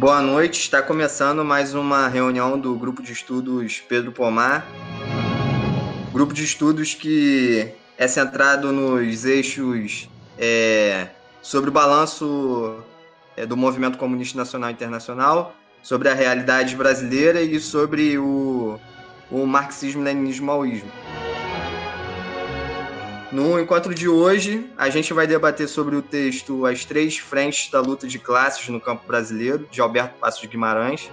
Boa noite, está começando mais uma reunião do Grupo de Estudos Pedro Pomar. Grupo de estudos que é centrado nos eixos é, sobre o balanço é, do movimento comunista nacional e internacional, sobre a realidade brasileira e sobre o, o marxismo-leninismo-maoísmo. No encontro de hoje, a gente vai debater sobre o texto As Três Frentes da Luta de Classes no Campo Brasileiro, de Alberto Passos Guimarães.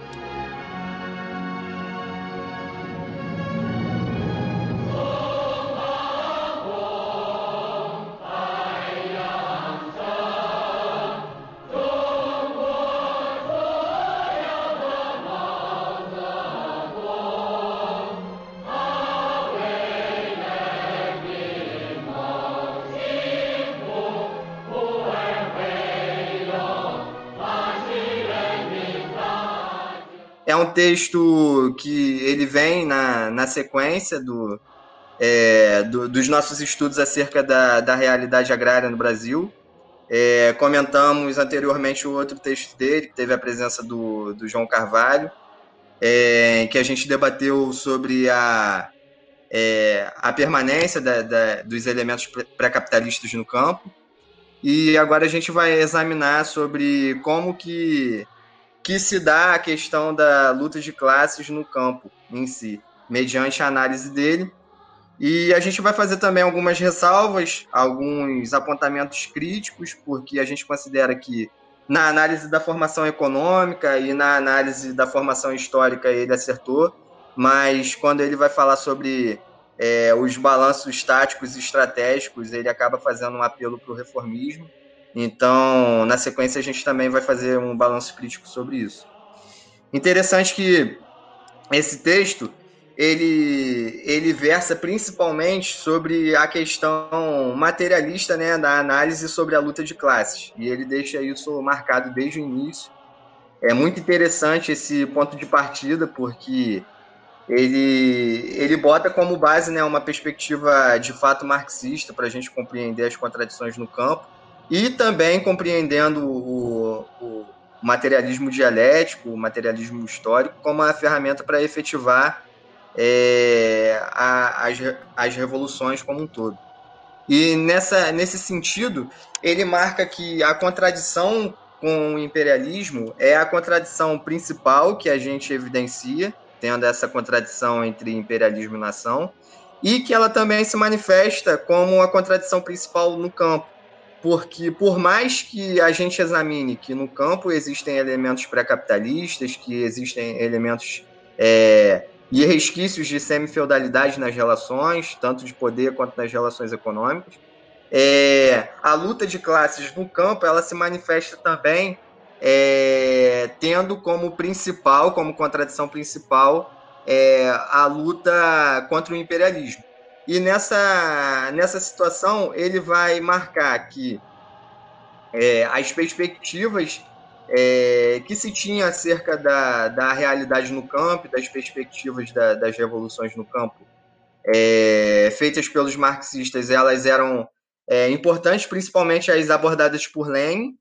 Texto que ele vem na, na sequência do, é, do, dos nossos estudos acerca da, da realidade agrária no Brasil. É, comentamos anteriormente o outro texto dele, que teve a presença do, do João Carvalho, é, que a gente debateu sobre a, é, a permanência da, da, dos elementos pré-capitalistas no campo. E agora a gente vai examinar sobre como que que se dá a questão da luta de classes no campo em si, mediante a análise dele. E a gente vai fazer também algumas ressalvas, alguns apontamentos críticos, porque a gente considera que na análise da formação econômica e na análise da formação histórica ele acertou, mas quando ele vai falar sobre é, os balanços táticos e estratégicos, ele acaba fazendo um apelo para o reformismo. Então, na sequência, a gente também vai fazer um balanço crítico sobre isso. Interessante que esse texto ele, ele versa principalmente sobre a questão materialista né, da análise sobre a luta de classes. E ele deixa isso marcado desde o início. É muito interessante esse ponto de partida, porque ele, ele bota como base né, uma perspectiva de fato marxista para a gente compreender as contradições no campo e também compreendendo o, o materialismo dialético, o materialismo histórico, como uma ferramenta para efetivar é, a, as, as revoluções como um todo. E nessa, nesse sentido, ele marca que a contradição com o imperialismo é a contradição principal que a gente evidencia, tendo essa contradição entre imperialismo e nação, e que ela também se manifesta como a contradição principal no campo, porque por mais que a gente examine que no campo existem elementos pré-capitalistas, que existem elementos é, e resquícios de semi-feudalidade nas relações, tanto de poder quanto nas relações econômicas, é, a luta de classes no campo ela se manifesta também é, tendo como principal, como contradição principal, é, a luta contra o imperialismo. E nessa, nessa situação, ele vai marcar que é, as perspectivas é, que se tinha acerca da, da realidade no campo, das perspectivas da, das revoluções no campo, é, feitas pelos marxistas, elas eram é, importantes, principalmente as abordadas por Lenin,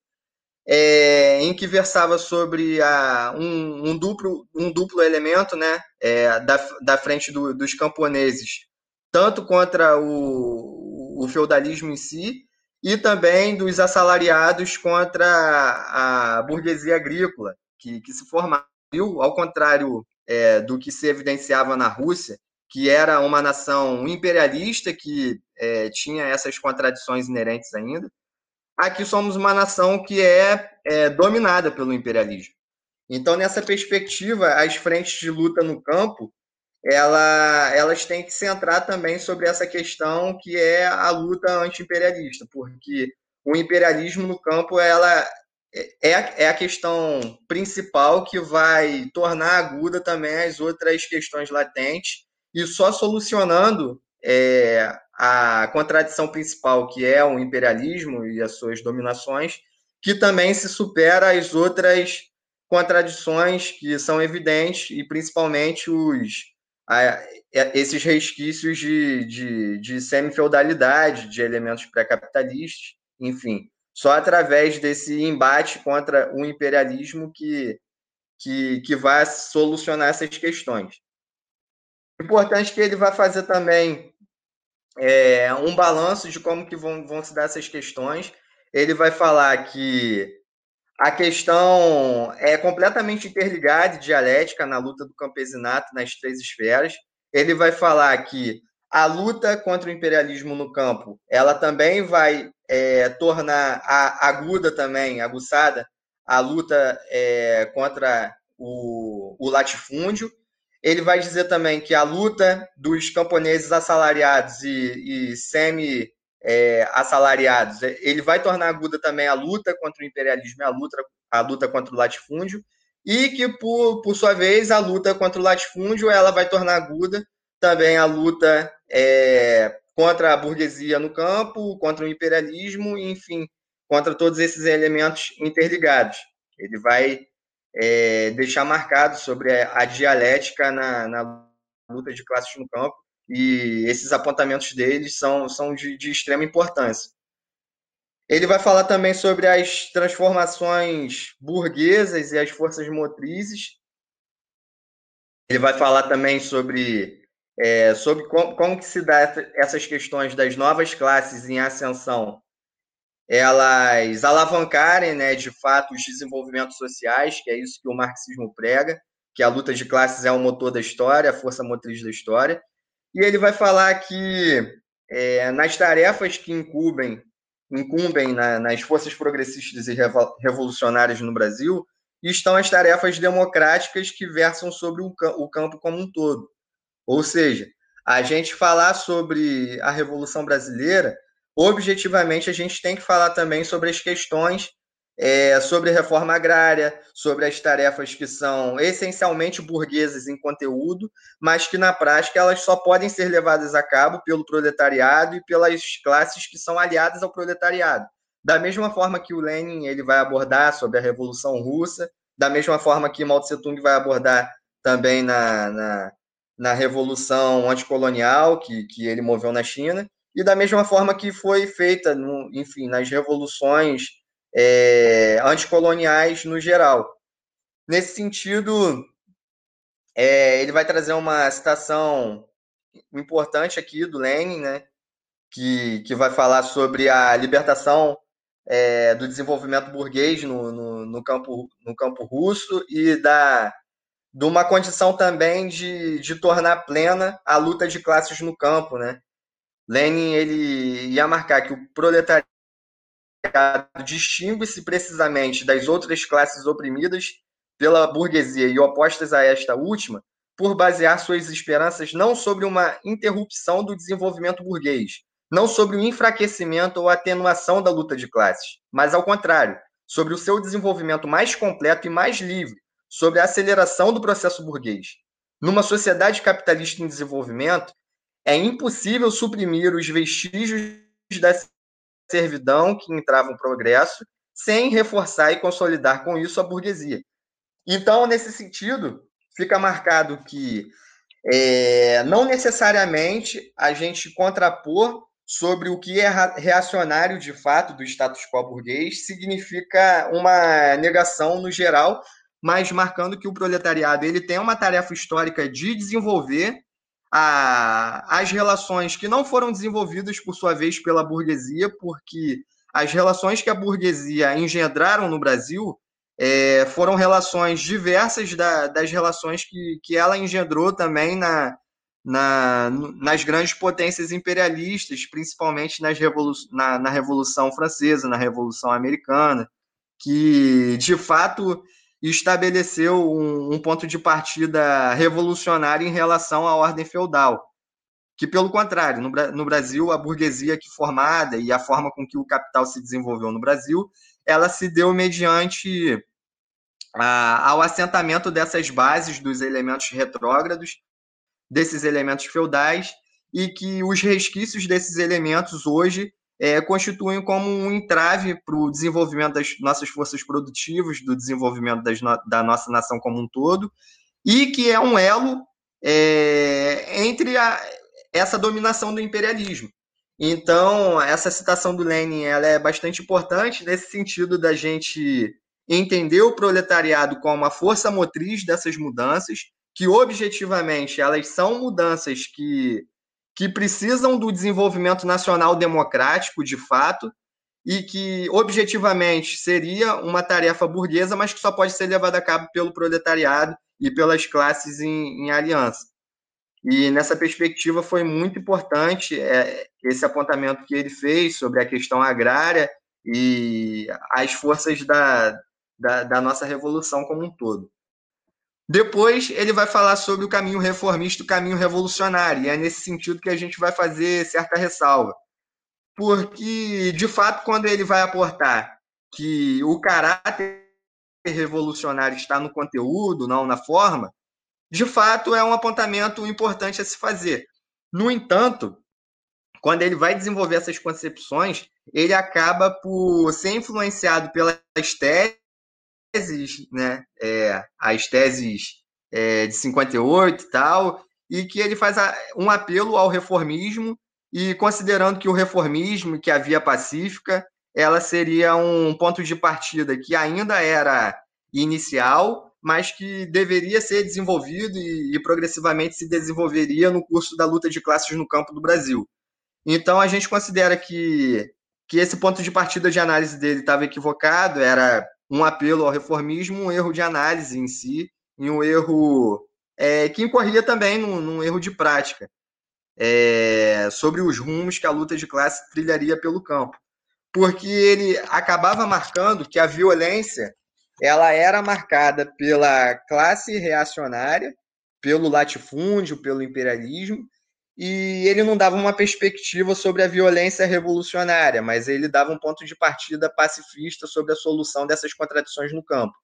é, em que versava sobre a, um, um, duplo, um duplo elemento né, é, da, da frente do, dos camponeses tanto contra o, o feudalismo em si, e também dos assalariados contra a burguesia agrícola, que, que se formava, ao contrário é, do que se evidenciava na Rússia, que era uma nação imperialista que é, tinha essas contradições inerentes ainda. Aqui somos uma nação que é, é dominada pelo imperialismo. Então, nessa perspectiva, as frentes de luta no campo ela, elas têm que centrar também sobre essa questão que é a luta anti-imperialista, porque o imperialismo no campo ela é, é a questão principal que vai tornar aguda também as outras questões latentes, e só solucionando é, a contradição principal, que é o imperialismo e as suas dominações, que também se supera as outras contradições que são evidentes, e principalmente os a, esses resquícios de, de, de semi-feudalidade, de elementos pré-capitalistas, enfim. Só através desse embate contra o imperialismo que que, que vai solucionar essas questões. Importante que ele vai fazer também é, um balanço de como que vão, vão se dar essas questões. Ele vai falar que a questão é completamente interligada e dialética na luta do campesinato nas três esferas. Ele vai falar que a luta contra o imperialismo no campo, ela também vai é, tornar a, aguda também, aguçada, a luta é, contra o, o latifúndio. Ele vai dizer também que a luta dos camponeses assalariados e, e semi é, assalariados, ele vai tornar aguda também a luta contra o imperialismo a luta, a luta contra o latifúndio, e que, por, por sua vez, a luta contra o latifúndio ela vai tornar aguda também a luta é, contra a burguesia no campo, contra o imperialismo, enfim, contra todos esses elementos interligados. Ele vai é, deixar marcado sobre a, a dialética na, na, luta de classes no campo, e esses apontamentos deles são, são de, de extrema importância. Ele vai falar também sobre as transformações burguesas e as forças motrizes. Ele vai falar também sobre é, sobre como, como, que se dá essas questões das novas classes em ascensão, elas alavancarem, né, de fato, os desenvolvimentos sociais, que é isso que o marxismo prega, que a luta de classes é o motor da história, a força motriz da história. E ele vai falar que é, nas tarefas que incumbem, incumbem na, nas forças progressistas e revolucionárias no Brasil, estão as tarefas democráticas que versam sobre o, o campo como um todo. Ou seja, a gente falar sobre a Revolução Brasileira, objetivamente, a gente tem que falar também sobre as questões é, sobre reforma agrária, sobre as tarefas que são essencialmente burguesas em conteúdo, mas que na prática elas só podem ser levadas a cabo pelo proletariado e pelas classes que são aliadas ao proletariado. Da mesma forma que o Lenin ele vai abordar sobre a Revolução Russa, da mesma forma que Mao Tse Tung vai abordar também na, na, na revolução anticolonial que, que ele moveu na China, e da mesma forma que foi feita, no, enfim, nas revoluções é, anticoloniais no geral. Nesse sentido, é, ele vai trazer uma citação importante aqui do Lenin, né, que, que vai falar sobre a libertação é, do desenvolvimento burguês no, no, no, campo, no campo russo e da de uma condição também de, de tornar plena a luta de classes no campo, né? Lenin ele ia marcar que o proletariado distingue-se precisamente das outras classes oprimidas pela burguesia e opostas a esta última por basear suas esperanças não sobre uma interrupção do desenvolvimento burguês, não sobre o enfraquecimento ou atenuação da luta de classes, mas ao contrário, sobre o seu desenvolvimento mais completo e mais livre, sobre a aceleração do processo burguês. Numa sociedade capitalista em desenvolvimento, é impossível suprimir os vestígios da servidão que entravam no progresso sem reforçar e consolidar com isso a burguesia. Então, nesse sentido, fica marcado que é, não necessariamente a gente contrapor sobre o que é reacionário de fato do status quo burguês significa uma negação no geral mas marcando que o proletariado ele tem uma tarefa histórica de desenvolver a, as relações que não foram desenvolvidas, por sua vez, pela burguesia, porque as relações que a burguesia engendraram no Brasil é, foram relações diversas da, das relações que, que ela engendrou também na, na, nas grandes potências imperialistas, principalmente nas revolu na, na Revolução Francesa, na Revolução Americana, que de fato e estabeleceu um, um ponto de partida revolucionário em relação à ordem feudal. Que, pelo contrário, no, no Brasil, a burguesia aqui formada e a forma com que o capital se desenvolveu no Brasil, ela se deu mediante a, ao assentamento dessas bases dos elementos retrógrados, desses elementos feudais, e que os resquícios desses elementos hoje é, constituem como um entrave para o desenvolvimento das nossas forças produtivas, do desenvolvimento no, da nossa nação como um todo, e que é um elo é, entre a, essa dominação do imperialismo. Então, essa citação do Lenin ela é bastante importante nesse sentido da gente entender o proletariado como uma força motriz dessas mudanças, que objetivamente elas são mudanças que, que precisam do desenvolvimento nacional democrático de fato, e que objetivamente seria uma tarefa burguesa, mas que só pode ser levada a cabo pelo proletariado e pelas classes em, em aliança. E nessa perspectiva foi muito importante é, esse apontamento que ele fez sobre a questão agrária e as forças da, da, da nossa revolução como um todo. Depois ele vai falar sobre o caminho reformista o caminho revolucionário, e é nesse sentido que a gente vai fazer certa ressalva. Porque, de fato, quando ele vai aportar que o caráter revolucionário está no conteúdo, não na forma, de fato é um apontamento importante a se fazer. No entanto, quando ele vai desenvolver essas concepções, ele acaba por ser influenciado pelas teses, né, é, as teses é, de 58 e tal, e que ele faz um apelo ao reformismo e considerando que o reformismo, que a via pacífica, ela seria um ponto de partida que ainda era inicial, mas que deveria ser desenvolvido e, e, progressivamente se desenvolveria no curso da luta de classes no campo do Brasil. Então a gente considera que, que esse ponto de partida de análise dele estava equivocado, era um apelo ao reformismo, um erro de análise em si, e um erro é, que incorria também num, num erro de prática é, sobre os rumos que a luta de classe trilharia pelo campo. Porque ele acabava marcando que a violência ela era marcada pela classe reacionária, pelo latifúndio, pelo imperialismo, e ele não dava uma perspectiva sobre a violência revolucionária, mas ele dava um ponto de partida pacifista sobre a solução dessas contradições no campo.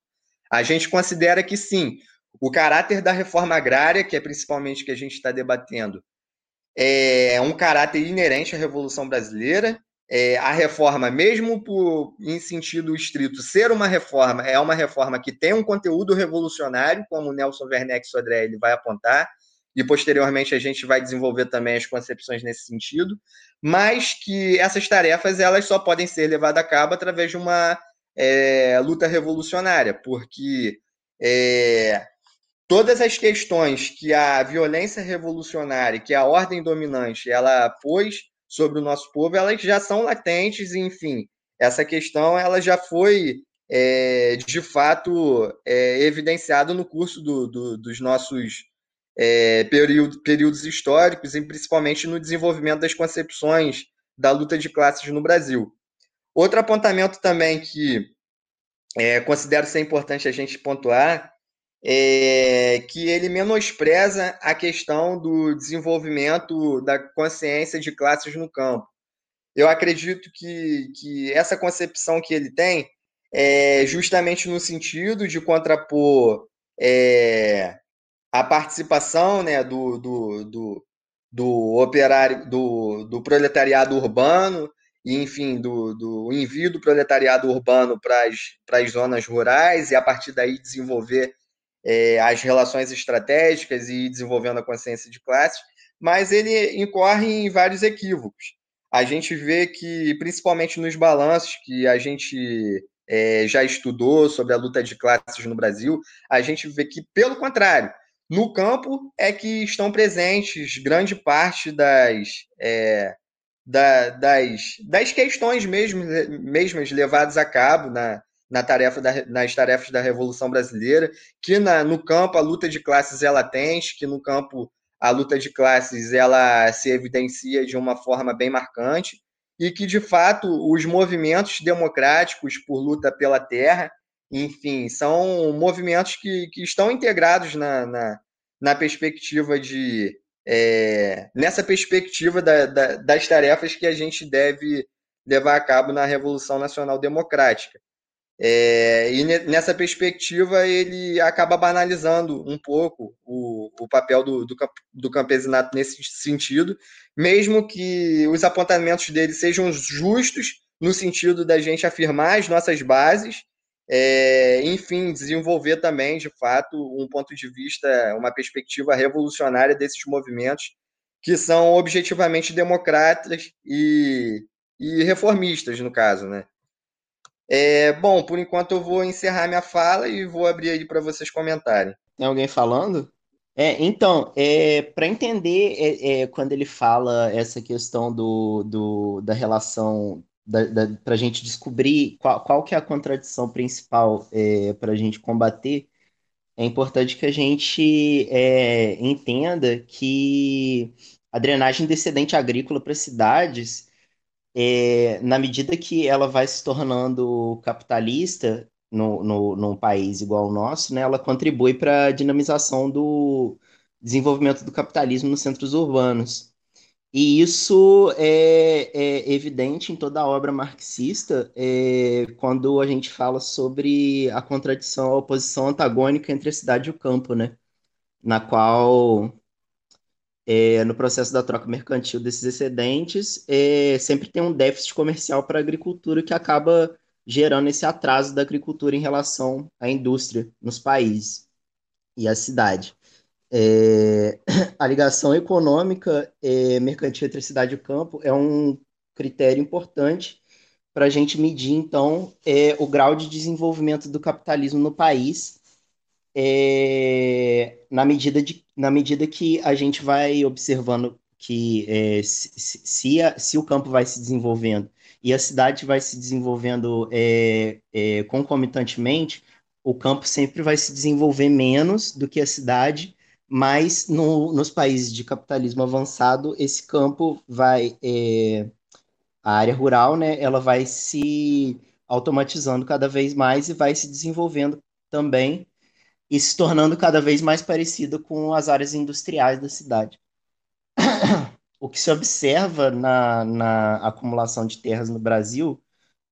A gente considera que sim, o caráter da reforma agrária, que é principalmente que a gente está debatendo, é um caráter inerente à Revolução Brasileira. É, a reforma, mesmo por, em sentido estrito, ser uma reforma, é uma reforma que tem um conteúdo revolucionário, como Nelson Werneck Sodré ele vai apontar, e posteriormente a gente vai desenvolver também as concepções nesse sentido, mas que essas tarefas elas só podem ser levadas a cabo através de uma é, luta revolucionária, porque é, todas as questões que a violência revolucionária, que a ordem dominante, ela pôs sobre o nosso povo, elas já são latentes, enfim, essa questão ela já foi é, de fato é, evidenciada no curso do, do, dos nossos é, período, períodos históricos e principalmente no desenvolvimento das concepções da luta de classes no Brasil. Outro apontamento também que é, considero ser importante a gente pontuar é, que ele menospreza a questão do desenvolvimento da consciência de classes no campo. Eu acredito que, que essa concepção que ele tem é justamente no sentido de contrapor é, a participação né, do, do, do, do operário, do, do proletariado urbano, e, enfim, do, do envio do proletariado urbano para as zonas rurais e a partir daí desenvolver é, as relações estratégicas e desenvolvendo a consciência de classes, mas ele incorre em vários equívocos. A gente vê que, principalmente nos balanços que a gente é, já estudou sobre a luta de classes no Brasil, a gente vê que, pelo contrário, no campo é que estão presentes grande parte das, é, da, das, das questões mesmo, mesmas levadas a cabo na, na tarefa da, nas tarefas da Revolução Brasileira, que na, no campo a luta de classes é latente, que no campo a luta de classes ela se evidencia de uma forma bem marcante e que de fato os movimentos democráticos por luta pela terra, enfim, são movimentos que, que estão integrados na, na, na perspectiva de é, nessa perspectiva da, da, das tarefas que a gente deve levar a cabo na Revolução Nacional Democrática. É, e nessa perspectiva, ele acaba banalizando um pouco o, o papel do, do, do, campesinato nesse sentido, mesmo que os apontamentos dele sejam justos no sentido da gente afirmar as nossas bases, é, enfim, desenvolver também, de fato, um ponto de vista, uma perspectiva revolucionária desses movimentos que são objetivamente democratas e, e reformistas, no caso, né? É, bom, por enquanto eu vou encerrar minha fala e vou abrir aí para vocês comentarem. Tem alguém falando? É, então, é, para entender é, é, quando ele fala essa questão do, do da relação, para a gente descobrir qual, qual que é a contradição principal é, para a gente combater, é importante que a gente é, entenda que a drenagem descendente agrícola para cidades é, na medida que ela vai se tornando capitalista no, no, num país igual ao nosso, né, ela contribui para a dinamização do desenvolvimento do capitalismo nos centros urbanos. E isso é, é evidente em toda a obra marxista é, quando a gente fala sobre a contradição, a oposição antagônica entre a cidade e o campo, né? Na qual é, no processo da troca mercantil desses excedentes, é, sempre tem um déficit comercial para a agricultura que acaba gerando esse atraso da agricultura em relação à indústria nos países e à cidade. É, a ligação econômica é, mercantil entre cidade e campo é um critério importante para a gente medir, então, é, o grau de desenvolvimento do capitalismo no país é, na, medida de, na medida que a gente vai observando que é, se, se, a, se, o campo vai se desenvolvendo e a cidade vai se desenvolvendo é, concomitantemente, o campo sempre vai se desenvolver menos do que a cidade, mas no, nos países de capitalismo avançado, esse campo vai. É, a área rural, né, ela vai se automatizando cada vez mais e vai se desenvolvendo também e se tornando cada vez mais parecida com as áreas industriais da cidade. O que se observa na, na acumulação de terras no Brasil,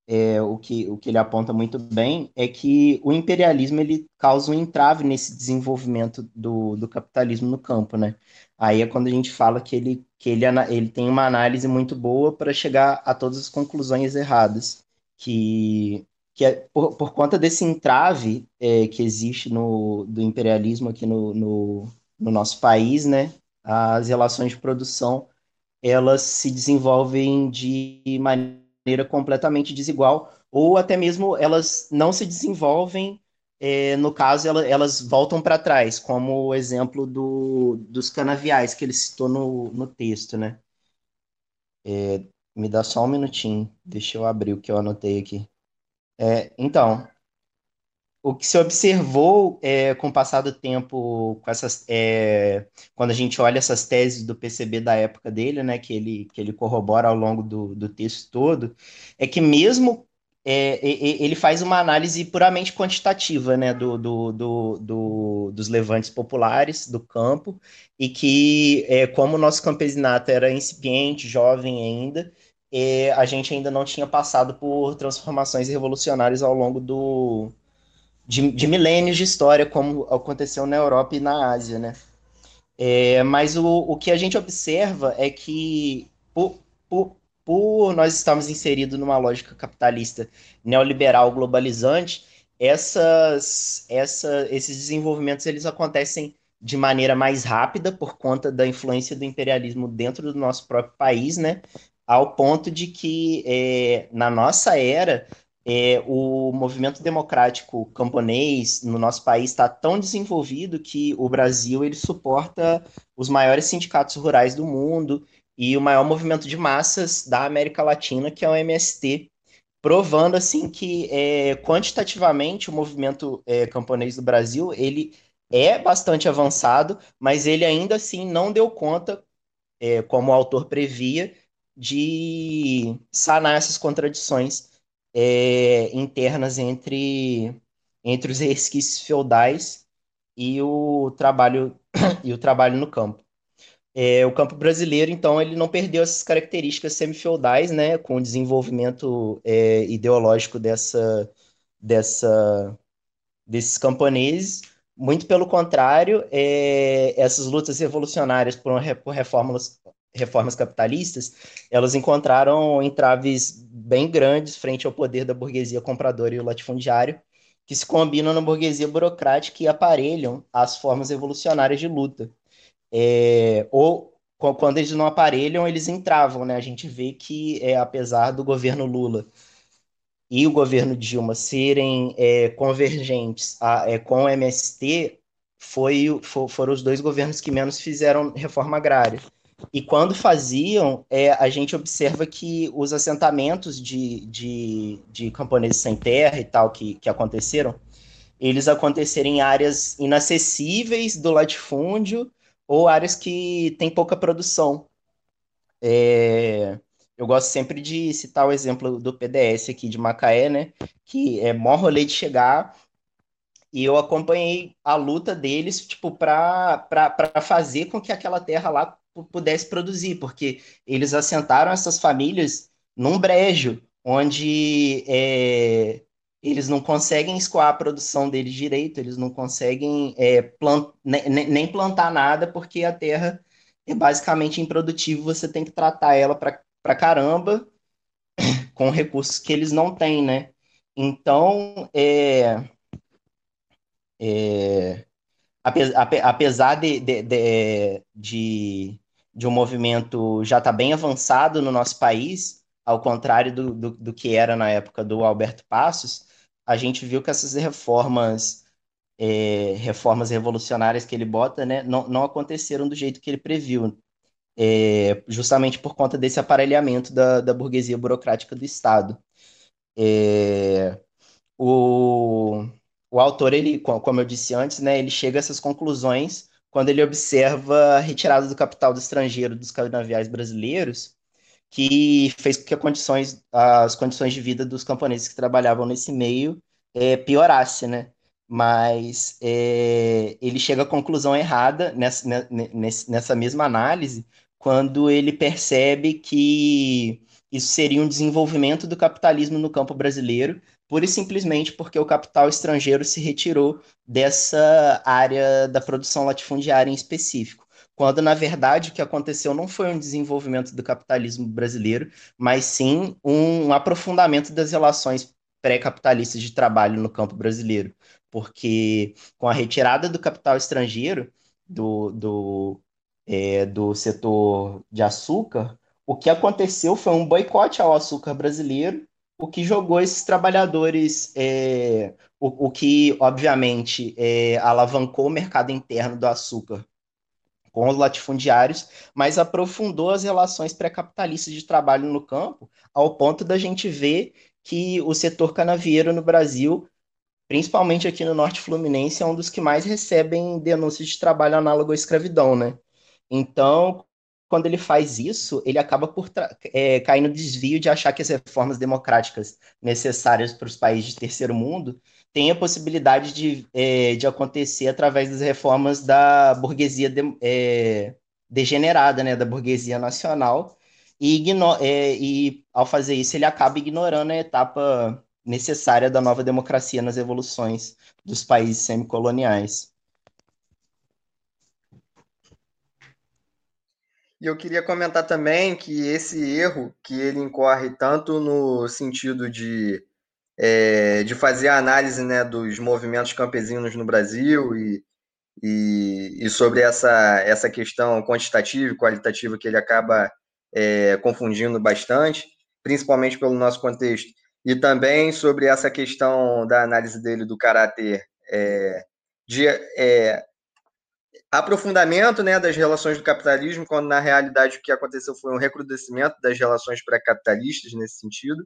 é, o, que, o que ele aponta muito bem, é que o imperialismo ele causa um entrave nesse desenvolvimento do, do capitalismo no campo. Né? Aí é quando a gente fala que ele, que ele, ele tem uma análise muito boa para chegar a todas as conclusões erradas, que que é por, por conta desse entrave é, que existe no, do imperialismo aqui no, no, no, nosso país, né, as relações de produção elas se desenvolvem de maneira completamente desigual ou até mesmo elas não se desenvolvem é, no caso elas, elas voltam para trás como o exemplo do, dos canaviais que ele citou no, no texto, né? É, me dá só um minutinho, deixa eu abrir o que eu anotei aqui. É, então, o que se observou é, com o passar do tempo, essas, é, quando a gente olha essas teses do PCB da época dele, né, que ele, que ele corrobora ao longo do, do texto todo, é que mesmo é, ele faz uma análise puramente quantitativa né, do, do, do, do, dos levantes populares do campo, e que, é, como o nosso campesinato era incipiente, jovem ainda, e a gente ainda não tinha passado por transformações revolucionárias ao longo do, de, de milênios de história, como aconteceu na Europa e na Ásia, né? É, mas o, o que a gente observa é que, por, por, por nós estarmos inseridos numa lógica capitalista neoliberal globalizante, essas, essa, esses desenvolvimentos eles acontecem de maneira mais rápida por conta da influência do imperialismo dentro do nosso próprio país, né? ao ponto de que, é, na nossa era, é, o movimento democrático camponês no nosso país está tão desenvolvido que o Brasil ele suporta os maiores sindicatos rurais do mundo e o maior movimento de massas da América Latina, que é o MST, provando assim que é, quantitativamente o movimento é, camponês do Brasil ele é bastante avançado, mas ele ainda assim não deu conta, é, como o autor previa, de sanar essas contradições é, internas entre, entre os resquícios feudais e o trabalho e o trabalho no campo. É, o campo brasileiro, então, ele não perdeu essas características semi-feudais, né, com o desenvolvimento é, ideológico dessa, dessa, desses camponeses. Muito pelo contrário, é, essas lutas revolucionárias por, por reformas reformas capitalistas, elas encontraram entraves bem grandes frente ao poder da burguesia compradora e o latifundiário, que se combinam na burguesia burocrática e aparelham as formas revolucionárias de luta. É, ou quando eles não aparelham, eles entravam, né? A gente vê que, é, apesar do governo Lula e o governo Dilma serem é, convergentes a, é, com o MST, foi, for, foram os dois governos que menos fizeram reforma agrária. E quando faziam, é, a gente observa que os assentamentos de, de, de camponeses sem terra e tal que, que aconteceram, eles aconteceram em áreas inacessíveis do latifúndio ou áreas que têm pouca produção. É, eu gosto sempre de citar o exemplo do PDS aqui de Macaé, né? Que é mó rolê de chegar e eu acompanhei a luta deles, tipo, para fazer com que aquela terra lá pudesse produzir, porque eles assentaram essas famílias num brejo, onde é, eles não conseguem escoar a produção deles direito, eles não conseguem é, plant, nem, nem plantar nada, porque a terra é basicamente improdutiva, você tem que tratar ela para caramba com recursos que eles não têm, né? Então, é, é, apesar de, de, de, de, de um movimento já estar tá bem avançado no nosso país, ao contrário do, do, do, que era na época do Alberto Passos, a gente viu que essas reformas, é, reformas revolucionárias que ele bota, né, não, não aconteceram do jeito que ele previu é, justamente por conta desse aparelhamento da, da burguesia burocrática do Estado. É, o, o autor, ele, como eu disse antes, né, ele chega a essas conclusões quando ele observa a retirada do capital do estrangeiro dos canaviais brasileiros, que fez com que condições, as condições de vida dos camponeses que trabalhavam nesse meio é, piorasse, né? Mas é, ele chega à conclusão errada nessa, nessa mesma análise, quando ele percebe que isso seria um desenvolvimento do capitalismo no campo brasileiro, pura e simplesmente porque o capital estrangeiro se retirou dessa área da produção latifundiária em específico. Quando, na verdade, o que aconteceu não foi um desenvolvimento do capitalismo brasileiro, mas sim um aprofundamento das relações pré-capitalistas de trabalho no campo brasileiro. Porque com a retirada do capital estrangeiro, do, do é, do setor de açúcar, o que aconteceu foi um boicote ao açúcar brasileiro, o que jogou esses trabalhadores, é, o, o, que, obviamente, é, alavancou o mercado interno do açúcar com os latifundiários, mas aprofundou as relações pré-capitalistas de trabalho no campo, ao ponto da gente ver que o setor canavieiro no Brasil, principalmente aqui no Norte Fluminense, é um dos que mais recebem denúncias de trabalho análogo à escravidão, né? Então, quando ele faz isso, ele acaba por é, cair no desvio de achar que as reformas democráticas necessárias para os países de terceiro mundo têm a possibilidade de, é, de acontecer através das reformas da burguesia de, é, degenerada, né, da burguesia nacional, e, é, e ao fazer isso ele acaba ignorando a etapa necessária da nova democracia nas evoluções dos países semicoloniais. E eu queria comentar também que esse erro que ele incorre tanto no sentido de, é, de fazer a análise né, dos movimentos campesinos no Brasil e, e, e, sobre essa, essa questão quantitativa e qualitativa que ele acaba é, confundindo bastante, principalmente pelo nosso contexto, e também sobre essa questão da análise dele do caráter é, de é, aprofundamento né, das relações do capitalismo, quando na realidade o que aconteceu foi um recrudescimento das relações pré-capitalistas nesse sentido,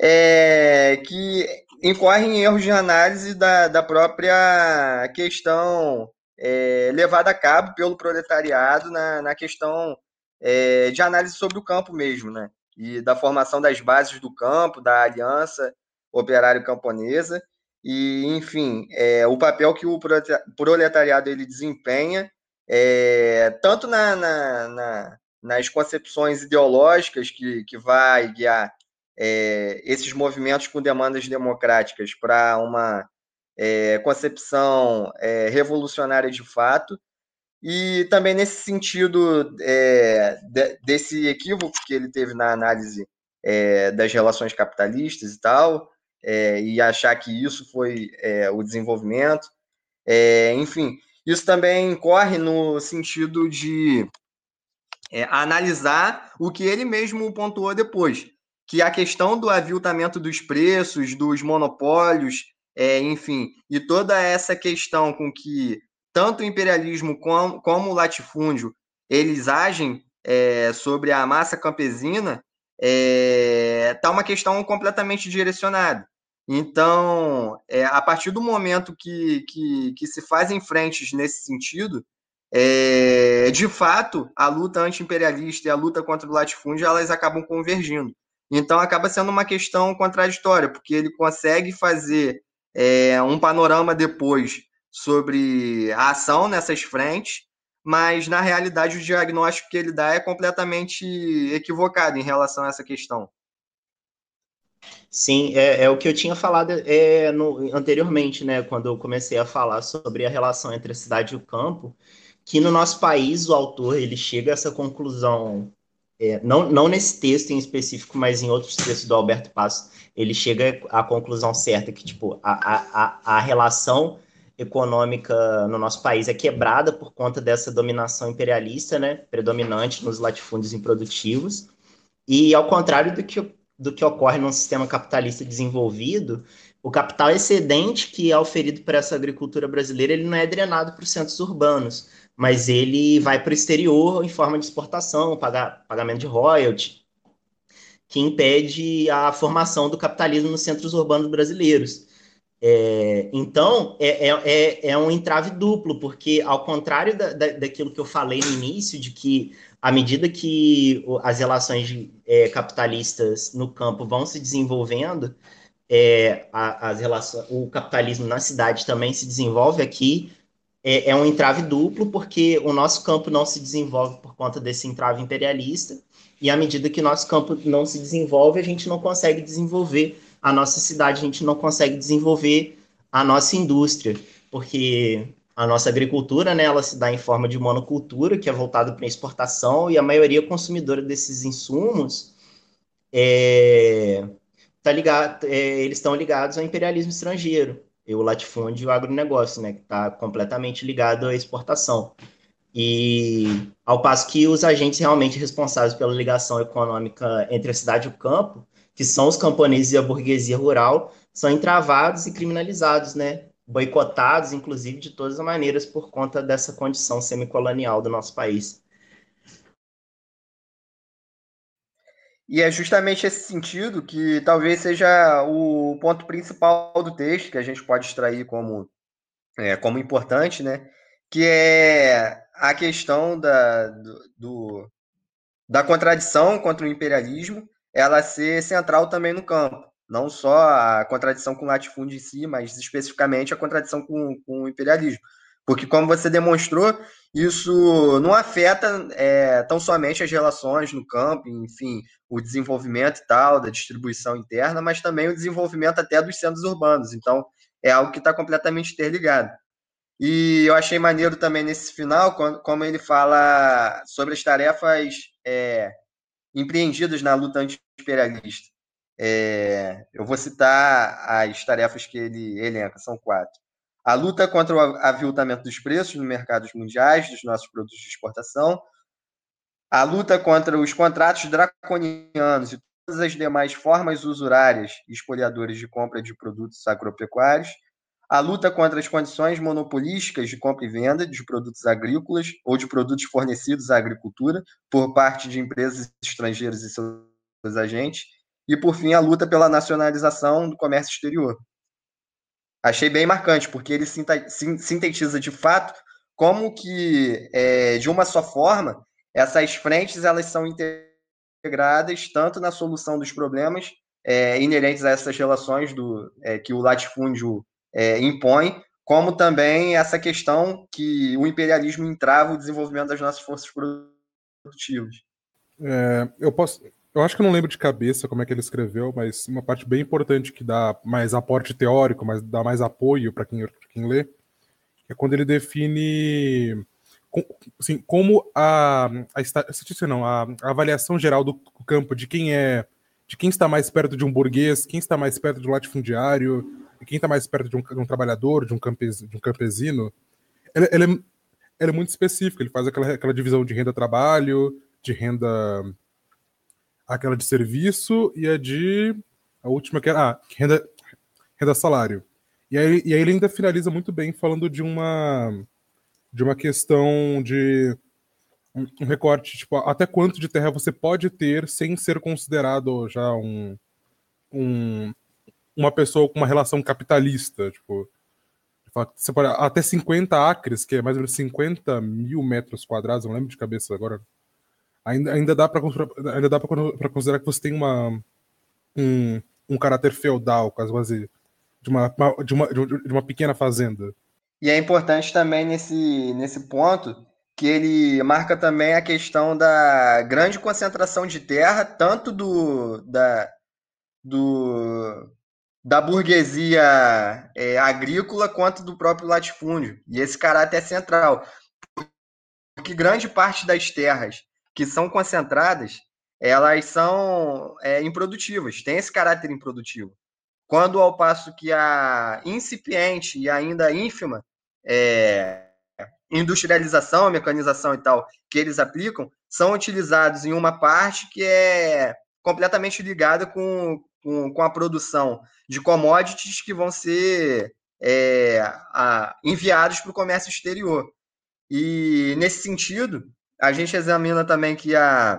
é, que incorre em erros de análise da, da própria questão é, levada a cabo pelo proletariado na, na questão é, de análise sobre o campo mesmo, né? E da formação das bases do campo, da aliança operário-camponesa, e, enfim, é, o papel que o proletariado ele desempenha, é, tanto na, na, na, nas concepções ideológicas que, que vai guiar é, esses movimentos com demandas democráticas para uma é, concepção é, revolucionária de fato, e também nesse sentido é, de, desse equívoco que ele teve na análise das relações capitalistas e tal, é, e achar que isso foi é, o desenvolvimento. É, enfim, isso também corre no sentido de é, analisar o que ele mesmo pontuou depois, que a questão do aviltamento dos preços, dos monopólios, é, enfim, e toda essa questão com que tanto o imperialismo como, como o latifúndio eles agem é, sobre a massa campesina, está é, tá uma questão completamente direcionada. Então, é, a partir do momento que, que, que, se fazem frentes nesse sentido, é, de fato, a luta anti-imperialista e a luta contra o latifúndio elas acabam convergindo. Então, acaba sendo uma questão contraditória, porque ele consegue fazer é, um panorama depois sobre a ação nessas frentes, mas na realidade o diagnóstico que ele dá é completamente equivocado em relação a essa questão. Sim, é, é o que eu tinha falado é, no, anteriormente, né, quando eu comecei a falar sobre a relação entre a cidade e o campo, que no nosso país o autor ele chega a essa conclusão, é, não, não nesse texto em específico, mas em outros textos do Alberto Passo, ele chega à conclusão certa que tipo a, a, a relação econômica no nosso país é quebrada por conta dessa dominação imperialista, né, predominante nos latifúndios improdutivos. E ao contrário do que, do que ocorre num sistema capitalista desenvolvido, o capital excedente que é oferido para essa agricultura brasileira, ele não é drenado para os centros urbanos, mas ele vai para o exterior em forma de exportação, pagamento de royalty, que impede a formação do capitalismo nos centros urbanos brasileiros. É, então, é, é, é, é, um entrave duplo, porque, ao contrário da, da, daquilo que eu falei no início, de que, à medida que as relações é, capitalistas no campo vão se desenvolvendo, é, as relações, o capitalismo na cidade também se desenvolve aqui, é, é um entrave duplo, porque o nosso campo não se desenvolve por conta desse entrave imperialista, e à medida que o nosso campo não se desenvolve, a gente não consegue desenvolver a nossa cidade, a gente não consegue desenvolver a nossa indústria, porque a nossa agricultura, né, ela se dá em forma de monocultura, que é voltada para exportação, e a maioria consumidora desses insumos é, tá ligado, é, eles estão ligados ao imperialismo estrangeiro, e o latifúndio e o agronegócio, né, que está completamente ligado à exportação. E ao passo que os agentes realmente responsáveis pela ligação econômica entre a cidade e o campo que são os camponeses e a burguesia rural, são entravados e criminalizados, né? Boicotados, inclusive, de todas as maneiras, por conta dessa condição semicolonial do nosso país. E é justamente esse sentido que talvez seja o ponto principal do texto, que a gente pode extrair como, é, como importante, né? que é a questão da, do, do, da contradição contra o imperialismo ela ser central também no campo. Não só a contradição com o latifúndio em si, mas especificamente a contradição com, com o imperialismo. Porque, como você demonstrou, isso não afeta é, tão somente as relações no campo, enfim, o desenvolvimento e tal, da distribuição interna, mas também o desenvolvimento até dos centros urbanos. Então, é algo que está completamente interligado. E eu achei maneiro também nesse final, como ele fala sobre as tarefas é, empreendidos na luta anti-imperialista. É, eu vou citar as tarefas que ele elenca, são quatro. A luta contra o aviltamento dos preços nos mercados mundiais dos nossos produtos de exportação, a luta contra os contratos draconianos e todas as demais formas usurárias e espoliadoras de compra de produtos agropecuários, a luta contra as condições monopolísticas de compra e venda de produtos agrícolas ou de produtos fornecidos à agricultura por parte de empresas estrangeiras e seus agentes, e, por fim, a luta pela nacionalização do comércio exterior. Achei bem marcante, porque ele sintetiza de fato como que, é, de uma só forma, essas frentes elas são integradas tanto na solução dos problemas é, inerentes a essas relações do, é, que o latifúndio é, impõe, como também essa questão que o imperialismo entrava o desenvolvimento das nossas forças produtivas. É, eu posso, eu acho que não lembro de cabeça como é que ele escreveu, mas uma parte bem importante que dá mais aporte teórico, mas dá mais apoio para quem, quem lê, é quando ele define assim, como a, a não, a, a avaliação geral do campo de quem é de quem está mais perto de um burguês, quem está mais perto de um latifundiário, quem está mais perto de um, de um, trabalhador, de um, campes, de um campesino, ele, é, é, muito específico, ele faz aquela, aquela divisão de renda-trabalho, de renda aquela de serviço e a de. A última que era. Ah, renda, renda salário. E aí, e aí ele ainda finaliza muito bem falando de uma. De uma questão de um recorte, tipo, até quanto de terra você pode ter sem ser considerado já um, um uma pessoa com uma relação capitalista, tipo, pode, até 50 acres, que é mais ou menos 50 mil metros quadrados, não lembro de cabeça agora. Ainda, ainda dá para considerar que você tem uma um, um caráter feudal, quase quase de uma, de uma de uma pequena fazenda. E é importante também nesse nesse ponto que ele marca também a questão da grande concentração de terra, tanto do da do da burguesia é, agrícola quanto do próprio latifúndio. E esse caráter é central, porque grande parte das terras que são concentradas, elas são é, improdutivas, tem esse caráter improdutivo. Quando, ao passo que a incipiente e ainda ínfima é, industrialização, mecanização e tal, que eles aplicam, são utilizados em uma parte que é completamente ligada com, com, com a produção de commodities que vão ser é, a, enviados para o comércio exterior. E, nesse sentido, a gente examina também que a,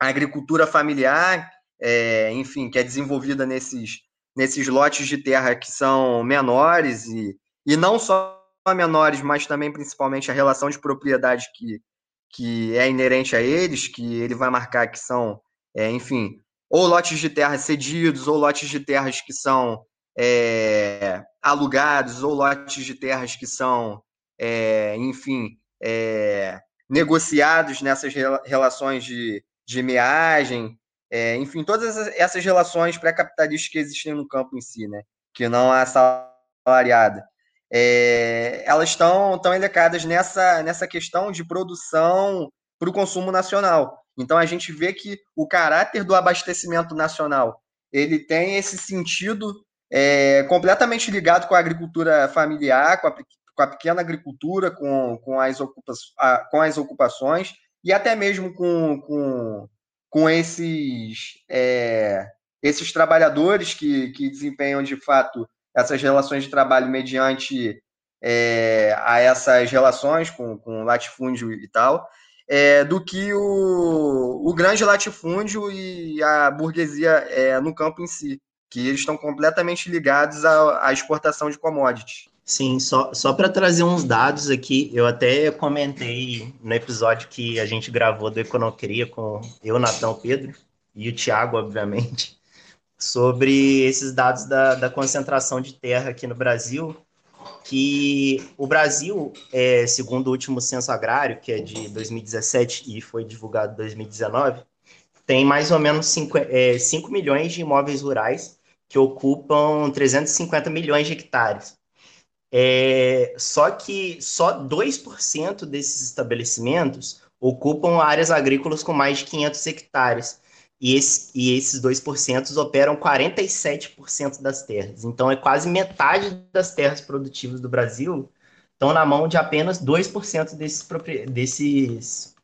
a agricultura familiar, é, enfim, que é desenvolvida nesses, nesses lotes de terra que são menores e, e não só menores, mas também principalmente a relação de propriedade que, que é inerente a eles, que ele vai marcar que são, é, enfim, ou lotes de terras cedidos, ou lotes de terras que são é, alugados, ou lotes de terras que são, é, enfim, é, negociados nessas relações de, de meagem, é, enfim, todas essas relações pré-capitalistas que existem no campo em si, né? que não. É, elas estão tão elecadas nessa, nessa questão de produção para o consumo nacional. Então a gente vê que o caráter do abastecimento nacional ele tem esse sentido é, completamente ligado com a agricultura familiar, com a, com a pequena agricultura, com, com, as ocupa com as ocupações e até mesmo com, com, com esses, é, esses trabalhadores que, que desempenham de fato essas relações de trabalho mediante é, a essas relações com, com latifúndio e tal é, do que o, o grande latifúndio e a burguesia é, no campo em si, que eles estão completamente ligados à, à exportação de commodities. Sim, só, só para trazer uns dados aqui, eu até comentei no episódio que a gente gravou do Econocria com eu, Natão Pedro, e o Tiago, obviamente, sobre esses dados da, da concentração de terra aqui no Brasil, que o Brasil, é, segundo o último censo agrário, que é de 2017 e foi divulgado em 2019, tem mais ou menos 5, é, 5 milhões de imóveis rurais que ocupam 350 milhões de hectares. É, só que só 2% desses estabelecimentos ocupam áreas agrícolas com mais de 500 hectares e, esse, e esses 2% operam 47% das terras. Então, é quase metade das terras produtivas do Brasil estão na mão de apenas 2% desses, desses,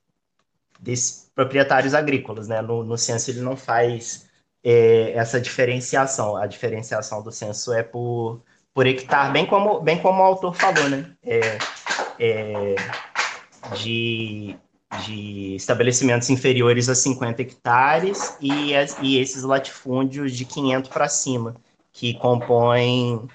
desses proprietários agrícolas. Né? No, no censo, ele não faz é, essa diferenciação. A diferenciação do censo é por, por hectare, bem como, bem como o autor falou, né? É, é, de de estabelecimentos inferiores a 50 hectares e, e esses latifúndios de 500 para cima, que compõem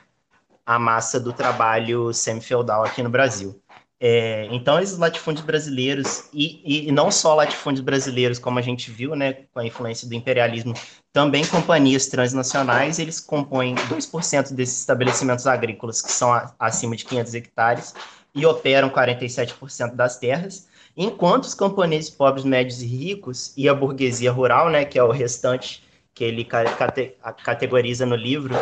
a massa do trabalho semi-feudal aqui no Brasil. É, então, esses latifúndios brasileiros, e, e, não só latifúndios brasileiros, como a gente viu, né, com a influência do imperialismo, também companhias transnacionais, eles compõem 2% desses estabelecimentos agrícolas que são a, acima de 500 hectares e operam 47% das terras, Enquanto os camponeses pobres, médios e ricos e a burguesia rural, né, que é o restante que ele cate categoriza no livro,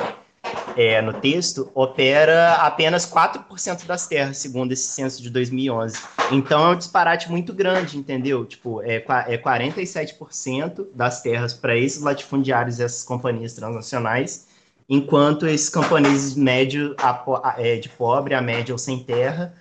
é, no texto, opera apenas 4% das terras, segundo esse censo de 2011. Então é um disparate muito grande, entendeu? Tipo, é, é 47% das terras para esses latifundiários e essas companhias transnacionais, enquanto esses camponeses médio a, a, é, de pobre, a média ou sem terra,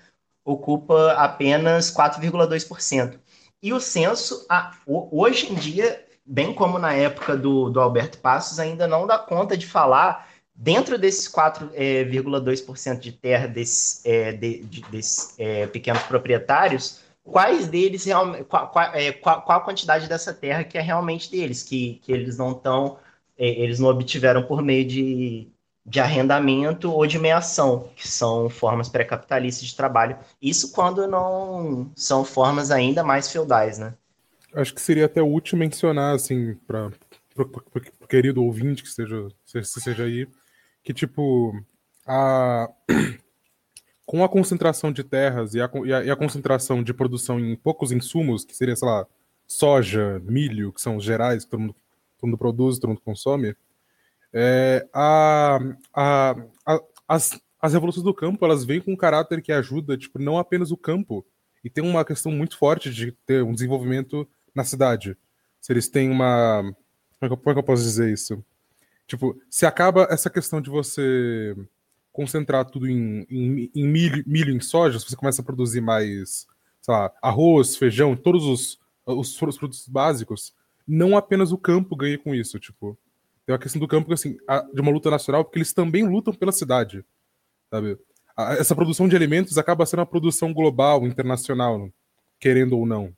ocupa apenas 4,2%. E o censo, hoje em dia, bem como na época do, do Alberto Passos, ainda não dá conta de falar dentro desses 4,2% é, de terra desses, é, de, de, é, pequenos proprietários, quais deles realmente, qual, qual, é, qual, qual, a quantidade dessa terra que é realmente deles, que, que eles não estão, é, eles não obtiveram por meio de, de arrendamento ou de meação, que são formas pré-capitalistas de trabalho. Isso quando não são formas ainda mais feudais, né? Acho que seria até útil mencionar, assim, para o querido ouvinte que esteja, seja aí, que, tipo, a... com a concentração de terras e a, e, a, e a, concentração de produção em poucos insumos, que seria, sei lá, soja, milho, que são gerais que todo mundo, todo mundo produz, todo mundo consome, é, a, a, a, as, as revoluções do campo elas vêm com um caráter que ajuda tipo, não apenas o campo, e tem uma questão muito forte de ter um desenvolvimento na cidade. Se eles têm uma. Como é que eu, é eu posso dizer isso? Tipo, se acaba essa questão de você concentrar tudo em, em, em milho, milho, em soja, você começa a produzir mais, sei lá, arroz, feijão, todos os, os, os produtos básicos, não apenas o campo ganha com isso, tipo, tem a questão do campo, assim, de uma luta nacional, porque eles também lutam pela cidade, sabe? Essa produção de alimentos acaba sendo uma produção global, internacional, querendo ou não.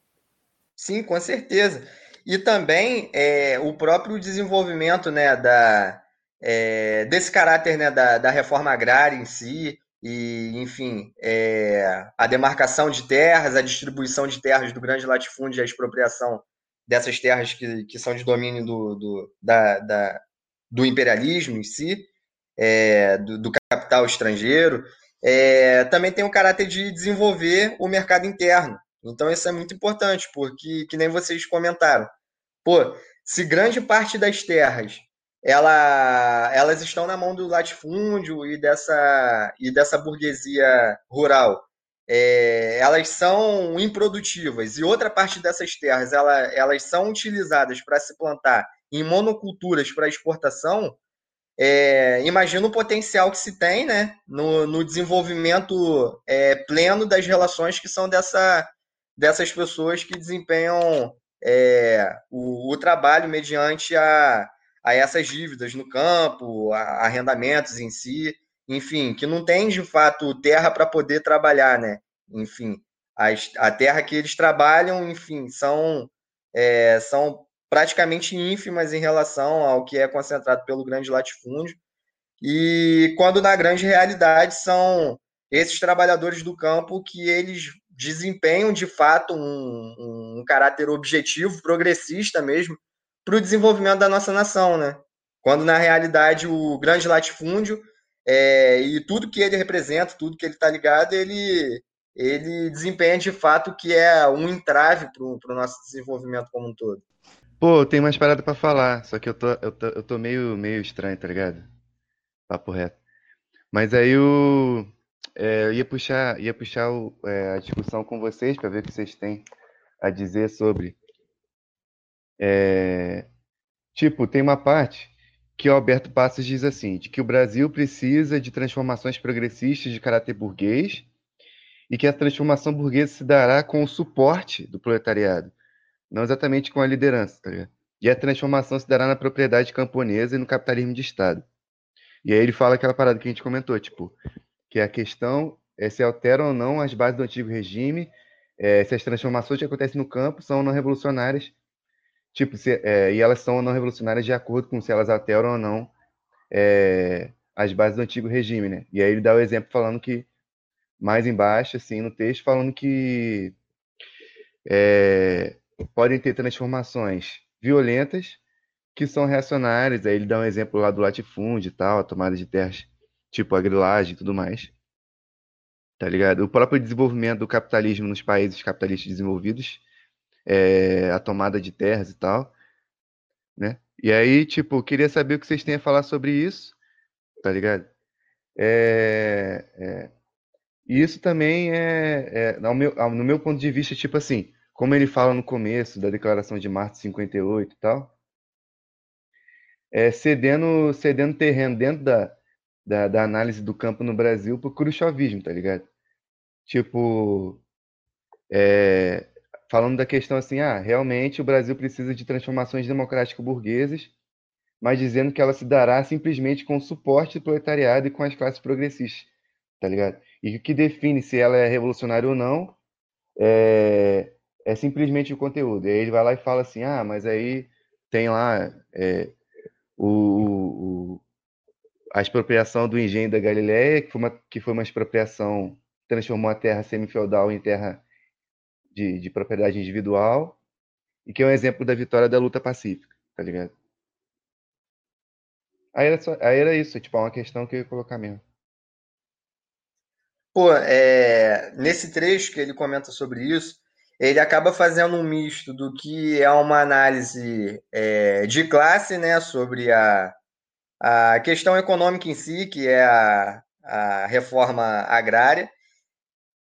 Sim, com certeza. E também é, o próprio desenvolvimento né, da, é, desse caráter né, da, da reforma agrária em si, e, enfim, é, a demarcação de terras, a distribuição de terras do grande latifúndio e a expropriação dessas terras que, que são de domínio do, do, da, da, do imperialismo em si, é, do, do, capital estrangeiro, é, também tem o caráter de desenvolver o mercado interno. Então isso é muito importante, porque, que nem vocês comentaram, pô, se grande parte das terras ela, elas estão na mão do latifúndio e dessa, e dessa burguesia rural é, elas são improdutivas. E outra parte dessas terras ela, elas são utilizadas para se plantar em monoculturas para exportação, é, imagina o potencial que se tem né, no, no desenvolvimento é, pleno das relações que são dessa, dessas pessoas que desempenham é, o, o, trabalho mediante a, a essas dívidas no campo, a, arrendamentos em si enfim, que não tem de fato terra para poder trabalhar, né? Enfim, a, a terra que eles trabalham, enfim, são, é, são praticamente ínfimas em relação ao que é concentrado pelo grande latifúndio. E quando na grande realidade são esses trabalhadores do campo que eles desempenham de fato um, um caráter objetivo, progressista mesmo, para o desenvolvimento da nossa nação, né? Quando na realidade o grande latifúndio é, e tudo que ele representa, tudo que ele está ligado, ele, ele desempenha de fato que é um entrave para o nosso desenvolvimento como um todo. Pô, tem mais parada para falar, só que eu tô, eu tô, eu tô meio, meio estranho, tá ligado? Papo reto. Mas aí eu, é, eu ia puxar, ia puxar o, é, a discussão com vocês para ver o que vocês têm a dizer sobre. É, tipo, tem uma parte que o Alberto Passos diz assim, de que o Brasil precisa de transformações progressistas de caráter burguês e que a transformação burguesa se dará com o suporte do proletariado, não exatamente com a liderança. Tá e a transformação se dará na propriedade camponesa e no capitalismo de Estado. E aí ele fala aquela parada que a gente comentou, tipo, que a questão é se alteram ou não as bases do antigo regime, é, se as transformações que acontecem no campo são não revolucionárias Tipo, se, é, e elas são não revolucionárias de acordo com se elas alteram ou não é, as bases do antigo regime, né? E aí ele dá o exemplo falando que, mais embaixo, assim, no texto, falando que é, podem ter transformações violentas que são reacionárias. Aí ele dá um exemplo lá do latifúndio e tal, a tomada de terras, tipo a grilagem e tudo mais. Tá ligado? O próprio desenvolvimento do capitalismo nos países capitalistas desenvolvidos é, a tomada de terras e tal, né? E aí, tipo, queria saber o que vocês têm a falar sobre isso, tá ligado? É, é, isso também é, é meu, no meu ponto de vista, tipo assim, como ele fala no começo da Declaração de Março de 58 e tal, é cedendo, cedendo terreno dentro da, da, da análise do campo no Brasil pro khrushchevismo, tá ligado? Tipo, é, falando da questão assim, ah, realmente o Brasil precisa de transformações democráticas burguesas, mas dizendo que ela se dará simplesmente com o suporte do proletariado e com as classes progressistas, tá ligado? E o que define se ela é revolucionária ou não é, é simplesmente o conteúdo. E aí ele vai lá e fala assim, ah, mas aí tem lá é, o, o, a expropriação do engenho da Galileia, que foi uma, que foi uma expropriação transformou a terra semi-feudal em terra de, de propriedade individual, e que é um exemplo da vitória da luta pacífica, tá ligado? Aí era, só, aí era isso, tipo, é uma questão que eu ia colocar mesmo. Pô, é, nesse trecho que ele comenta sobre isso, ele acaba fazendo um misto do que é uma análise é, de classe, né, sobre a, a questão econômica em si, que é a, a reforma agrária,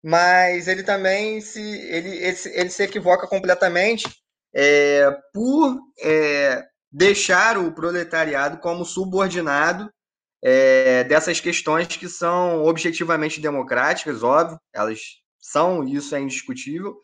mas ele também se ele, ele, ele se equivoca completamente é, por é, deixar o proletariado como subordinado é, dessas questões que são objetivamente democráticas, óbvio, elas são, isso é indiscutível,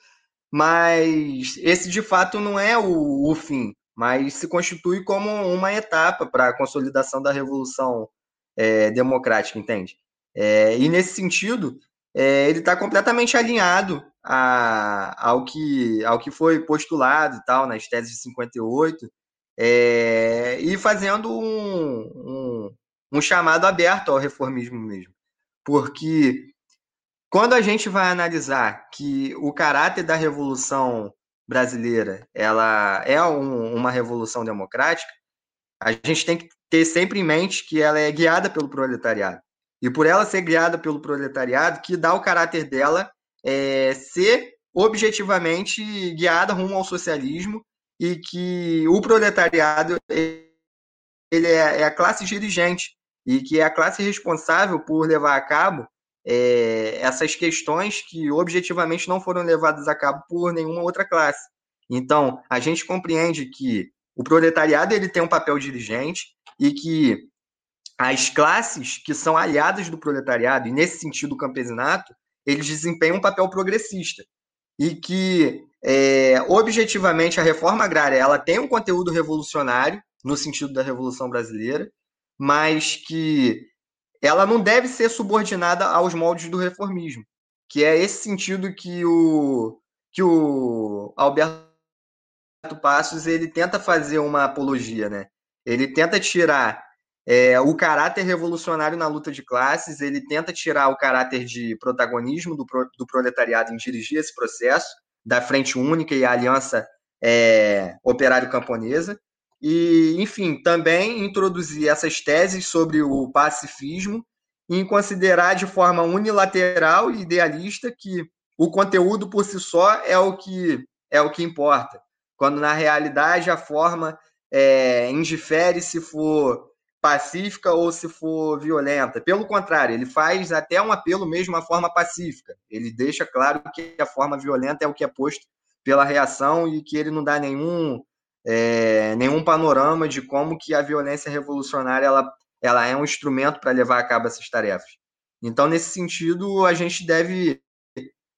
mas esse de fato não é o, o fim, mas se constitui como uma etapa para a consolidação da revolução é, democrática, entende? É, e nesse sentido, é, ele está completamente alinhado a, ao, que, ao que foi postulado e tal nas teses de 58, é, e fazendo um, um, um chamado aberto ao reformismo mesmo. Porque quando a gente vai analisar que o caráter da Revolução Brasileira ela é um, uma revolução democrática, a gente tem que ter sempre em mente que ela é guiada pelo proletariado. E por ela ser guiada pelo proletariado, que dá o caráter dela é, ser objetivamente guiada rumo ao socialismo e que o proletariado ele é, é a classe dirigente e que é a classe responsável por levar a cabo é, essas questões que objetivamente não foram levadas a cabo por nenhuma outra classe. Então, a gente compreende que o proletariado ele tem um papel dirigente e que as classes que são aliadas do proletariado, e nesse sentido o campesinato, eles desempenham um papel progressista. E que, é, objetivamente, a reforma agrária ela tem um conteúdo revolucionário, no sentido da Revolução Brasileira, mas que ela não deve ser subordinada aos moldes do reformismo, que é esse sentido que o, que o Alberto Passos ele tenta fazer uma apologia, né? Ele tenta tirar é, o caráter revolucionário na luta de classes, ele tenta tirar o caráter de protagonismo do, do proletariado em dirigir esse processo da Frente Única e a Aliança é, Operário-Camponesa, e, enfim, também introduzir essas teses sobre o pacifismo em considerar de forma unilateral e idealista que o conteúdo por si só é o que é o que importa, quando na realidade a forma é, indifere se for pacífica ou se for violenta. Pelo contrário, ele faz até um apelo mesmo à forma pacífica. Ele deixa claro que a forma violenta é o que é posto pela reação e que ele não dá nenhum é, nenhum panorama de como que a violência revolucionária ela, ela é um instrumento para levar a cabo essas tarefas. Então, nesse sentido, a gente deve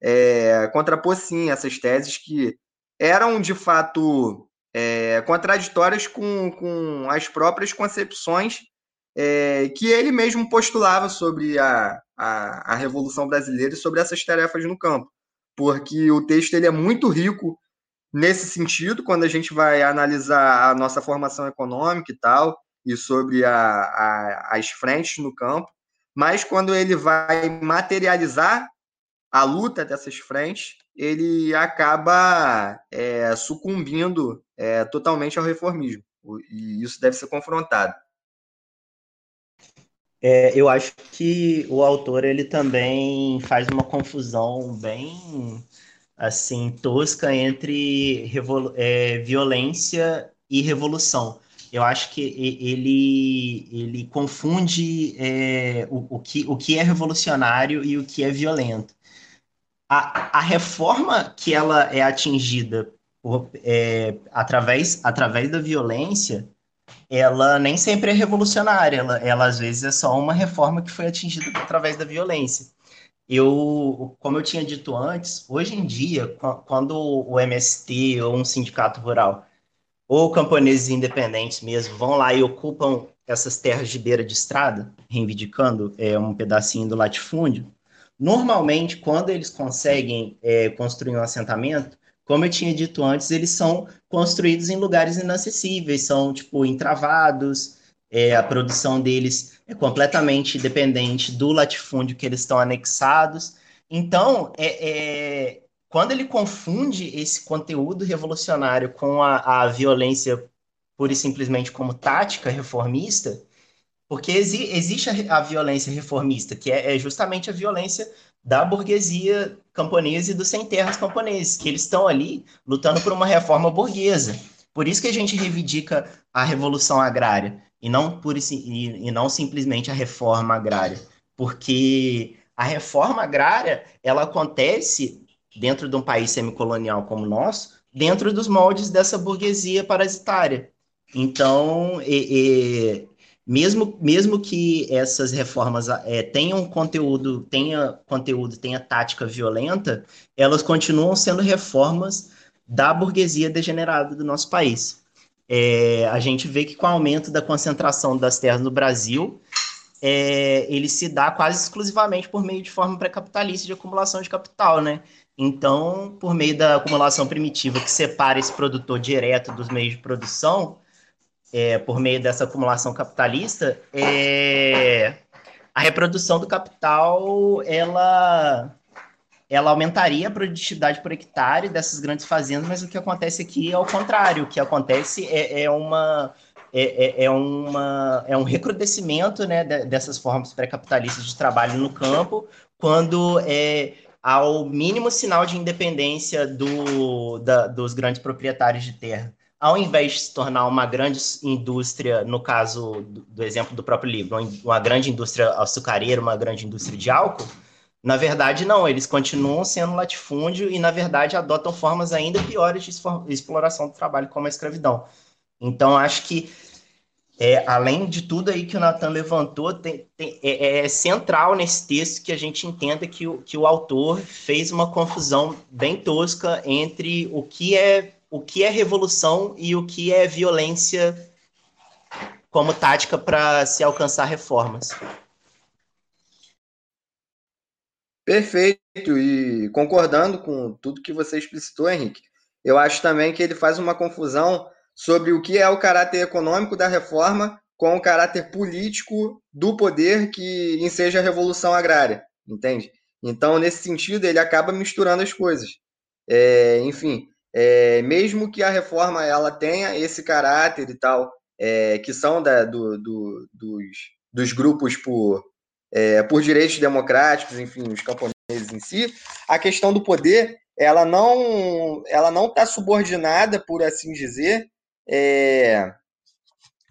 é, contrapor, sim, essas teses que eram, de fato, é, contraditórias com, com as próprias concepções é, que ele mesmo postulava sobre a, a, a Revolução Brasileira e sobre essas tarefas no campo. Porque o texto ele é muito rico nesse sentido, quando a gente vai analisar a nossa formação econômica e tal, e sobre a, a, as frentes no campo, mas quando ele vai materializar a luta dessas frentes, ele acaba é, sucumbindo é, totalmente ao reformismo. E isso deve ser confrontado. É, eu acho que o autor ele também faz uma confusão bem assim tosca entre é, violência e revolução. Eu acho que ele, ele confunde é, o, o, que, o que é revolucionário e o que é violento. A, a reforma que ela é atingida por, é, através, através da violência, ela nem sempre é revolucionária, ela, ela às vezes é só uma reforma que foi atingida através da violência. eu, como eu tinha dito antes, hoje em dia, quando o MST ou um sindicato rural ou camponeses independentes mesmo vão lá e ocupam essas terras de beira de estrada, reivindicando é, um pedacinho do latifúndio, normalmente, quando eles conseguem é, construir um assentamento, como eu tinha dito antes, eles são construídos em lugares inacessíveis, são, tipo, entravados, é, a produção deles é completamente dependente do latifúndio que eles estão anexados. Então, é, é, quando ele confunde esse conteúdo revolucionário com a, a violência pura e simplesmente como tática reformista, porque exi existe a, a, violência reformista, que é, é, justamente a violência da burguesia camponesa e dos sem-terras camponeses, que eles estão ali lutando por uma reforma burguesa. Por isso que a gente reivindica a revolução agrária e não, por, e, e não simplesmente a reforma agrária, porque a reforma agrária ela acontece dentro de um país semicolonial como o nosso, dentro dos moldes dessa burguesia parasitária. Então, e, mesmo, mesmo que essas reformas é, tenham conteúdo, tenha conteúdo, tenha tática violenta, elas continuam sendo reformas da burguesia degenerada do nosso país. É, a gente vê que com o aumento da concentração das terras no Brasil, é, ele se dá quase exclusivamente por meio de forma pré-capitalista de acumulação de capital, né? Então, por meio da acumulação primitiva que separa esse produtor direto dos meios de produção, é, por meio dessa acumulação capitalista, é, a reprodução do capital ela ela aumentaria a produtividade por hectare dessas grandes fazendas, mas o que acontece aqui é o contrário. O que acontece é, é uma é, é, é, uma, é um recrudescimento né, dessas formas pré-capitalistas de trabalho no campo, quando é, ao mínimo sinal de independência do, da, dos grandes proprietários de terra, ao invés de se tornar uma grande indústria, no caso do, do exemplo do próprio livro, uma grande indústria açucareira, uma grande indústria de álcool, na verdade, não, eles continuam sendo latifúndio e, na verdade, adotam formas ainda piores de exploração do trabalho, como a escravidão. Então, acho que, é, além de tudo aí que o Natan levantou, tem, tem, é, é, central nesse texto que a gente entenda que o, que o autor fez uma confusão bem tosca entre o que é, o que é revolução e o que é violência como tática para se alcançar reformas. Perfeito, e concordando com tudo que você explicitou, Henrique, eu acho também que ele faz uma confusão sobre o que é o caráter econômico da reforma com o caráter político do poder que enseja a revolução agrária, entende? Então, nesse sentido, ele acaba misturando as coisas. É, enfim, é, mesmo que a reforma ela tenha esse caráter e tal, é, que são da, do, do, dos, dos grupos por é, por direitos democráticos, enfim, os camponeses em si, a questão do poder ela não ela não está subordinada, por assim dizer, é,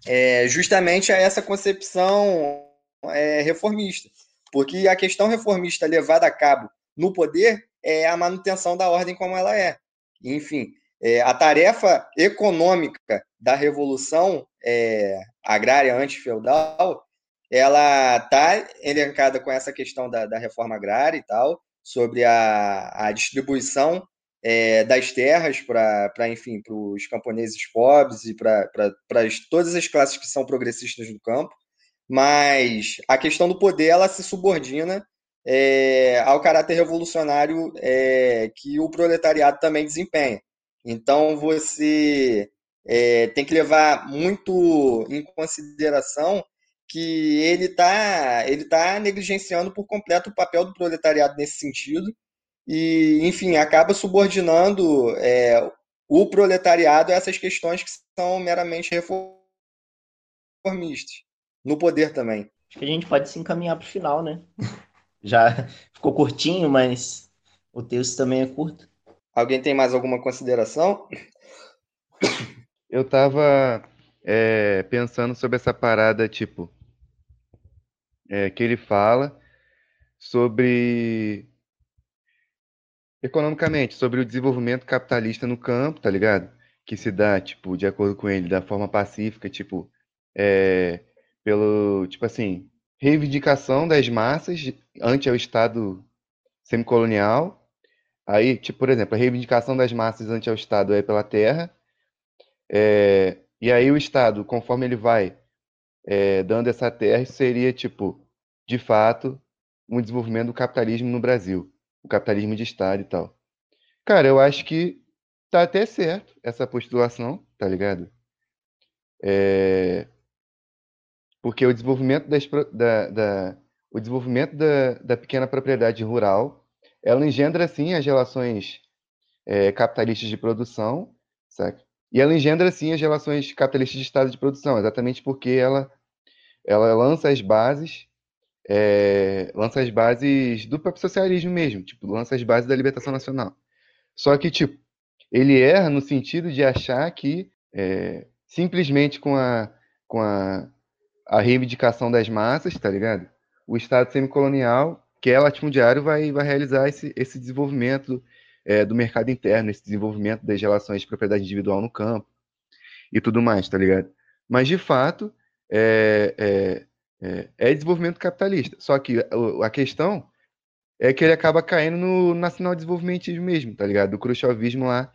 é, justamente a essa concepção é, reformista, porque a questão reformista levada a cabo no poder é a manutenção da ordem como ela é. Enfim, é, a tarefa econômica da revolução é, agrária antifeudal ela está elencada com essa questão da, da, reforma agrária e tal, sobre a, a distribuição é, das terras para, enfim, para os camponeses pobres e para todas as classes que são progressistas do campo, mas a questão do poder ela se subordina é, ao caráter revolucionário é, que o proletariado também desempenha. Então você é, tem que levar muito em consideração que ele está ele tá negligenciando por completo o papel do proletariado nesse sentido e, enfim, acaba subordinando é, o proletariado a essas questões que são meramente reformistas, no poder também. Acho que a gente pode se encaminhar para o final, né? Já ficou curtinho, mas o texto também é curto. Alguém tem mais alguma consideração? Eu estava é, pensando sobre essa parada, tipo, é, que ele fala sobre economicamente, sobre o desenvolvimento capitalista no campo, tá ligado? Que se dá, tipo, de acordo com ele, da forma pacífica, tipo, é, pelo, tipo assim, reivindicação das massas ante o Estado semicolonial. Aí, tipo, por exemplo, a reivindicação das massas ante ao Estado é pela terra. É, e aí o Estado, conforme ele vai é, dando essa terra, seria, tipo, de fato, um desenvolvimento do capitalismo no Brasil. O capitalismo de Estado e tal. Cara, eu acho que tá até certo essa postulação, tá ligado? É, porque o desenvolvimento, das, da, da, o desenvolvimento da, da pequena propriedade rural, ela engendra, sim, as relações é, capitalistas de produção, sabe? E ela engendra, sim, as relações capitalistas de estado de produção, exatamente porque ela, ela lança as bases, é, lança as bases do próprio socialismo mesmo, tipo, lança as bases da libertação nacional. Só que, tipo, ele erra no sentido de achar que é, simplesmente com a, com a, a reivindicação das massas, tá ligado? O Estado semicolonial, que é latifundiário, vai, vai realizar esse, esse desenvolvimento é, do mercado interno, esse desenvolvimento das relações de propriedade individual no campo e tudo mais, tá ligado? Mas, de fato, é, é, é, é desenvolvimento capitalista. Só que a, questão é que ele acaba caindo no nacional desenvolvimentismo mesmo, tá ligado? Do khrushchevismo lá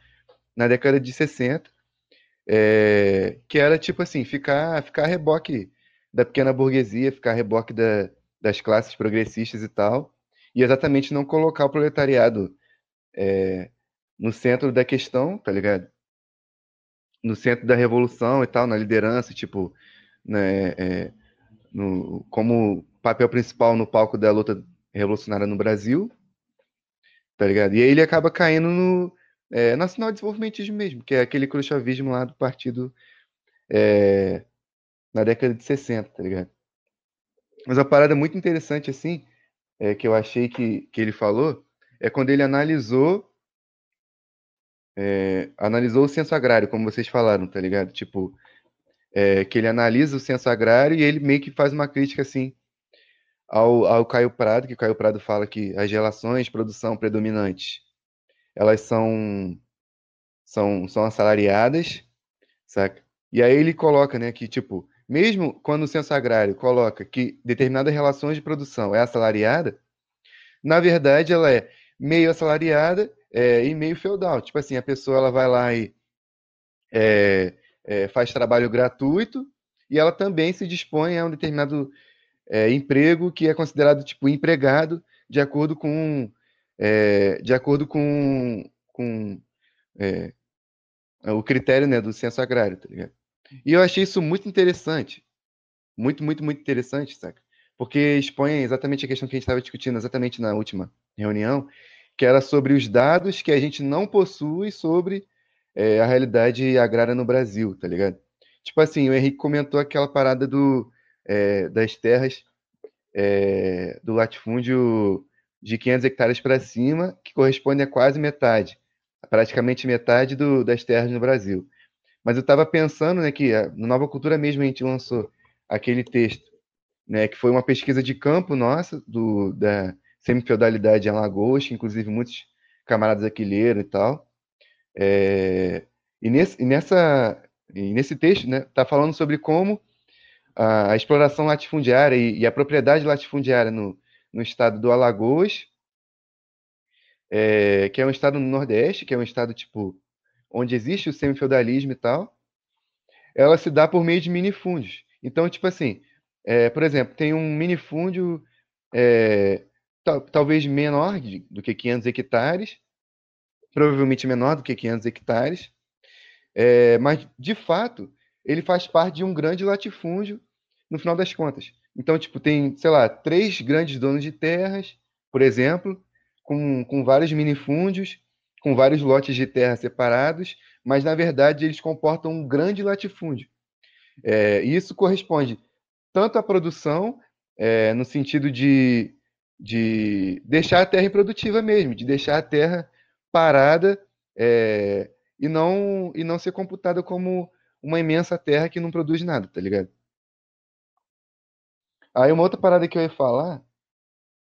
na década de 60, é, que era tipo assim, ficar, ficar reboque da pequena burguesia, ficar a reboque da, das classes progressistas e tal, e exatamente não colocar o proletariado é, no centro da questão, tá ligado? No centro da revolução e tal, na liderança, tipo, né, é, no, como papel principal no palco da luta revolucionária no Brasil, tá ligado? E aí ele acaba caindo no é, nacional desenvolvimentismo mesmo, que é aquele khrushchevismo lá do partido é, na década de 60, tá ligado? Mas uma parada muito interessante, assim, é, que eu achei que, que ele falou, é quando ele analisou é, analisou o censo agrário, como vocês falaram, tá ligado? Tipo, é, que ele analisa o censo agrário e ele meio que faz uma crítica, assim, ao, ao Caio Prado, que o Caio Prado fala que as relações produção predominantes, elas são, são, são assalariadas, saca? E aí ele coloca, né, que, tipo, mesmo quando o censo agrário coloca que determinadas relações de produção é assalariada, na verdade ela é meio assalariada é, e meio feudal. Tipo assim, a pessoa ela vai lá e é, é, faz trabalho gratuito e ela também se dispõe a um determinado é, emprego que é considerado tipo empregado de acordo com é, de acordo com, com é, o critério né, do censo agrário, tá ligado? E eu achei isso muito interessante, muito, muito, muito interessante, saca? Porque expõe exatamente a questão que a gente estava discutindo exatamente na última reunião, que era sobre os dados que a gente não possui sobre é, a realidade agrária no Brasil, tá ligado? Tipo assim, o Henrique comentou aquela parada do é, das terras é, do latifúndio de 500 hectares para cima, que corresponde a quase metade, praticamente metade do, das terras no Brasil. Mas eu estava pensando né, que no Nova Cultura mesmo a gente lançou aquele texto, né, que foi uma pesquisa de campo nossa, do, da semifeudalidade em Alagoas, que inclusive muitos camaradas aqui leram e tal. É, e, nesse, e, nessa, e nesse texto está né, tá falando sobre como a, a exploração latifundiária e, e, a propriedade latifundiária no, no estado do Alagoas, é, que é um estado no Nordeste, que é um estado tipo onde existe o semifeudalismo e tal, ela se dá por meio de minifúndios. Então, tipo assim, é, por exemplo, tem um minifúndio é, tal, talvez menor do que 500 hectares, provavelmente menor do que 500 hectares, é, mas de fato ele faz parte de um grande latifúndio no final das contas. Então, tipo, tem, sei lá, três grandes donos de terras, por exemplo, com, com vários minifúndios, com vários lotes de terra separados, mas na verdade eles comportam um grande latifúndio. É, isso corresponde tanto à produção, é, no sentido de, de deixar a terra improdutiva mesmo, de deixar a terra parada é, e, não, e não ser computada como uma imensa terra que não produz nada, tá ligado? Aí uma outra parada que eu ia falar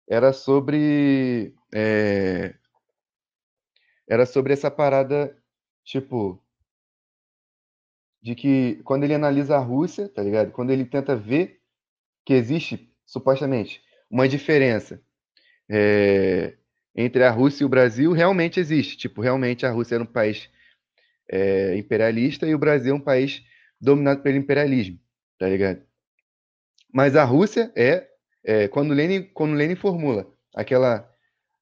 era sobre. É, era sobre essa parada, tipo. De que quando ele analisa a Rússia, tá ligado? Quando ele tenta ver que existe, supostamente, uma diferença é, entre a Rússia e o Brasil realmente existe. Tipo, realmente a Rússia era um país é, imperialista e o Brasil é um país dominado pelo imperialismo, tá ligado? Mas a Rússia é, é quando Lenin quando Lenin formula aquela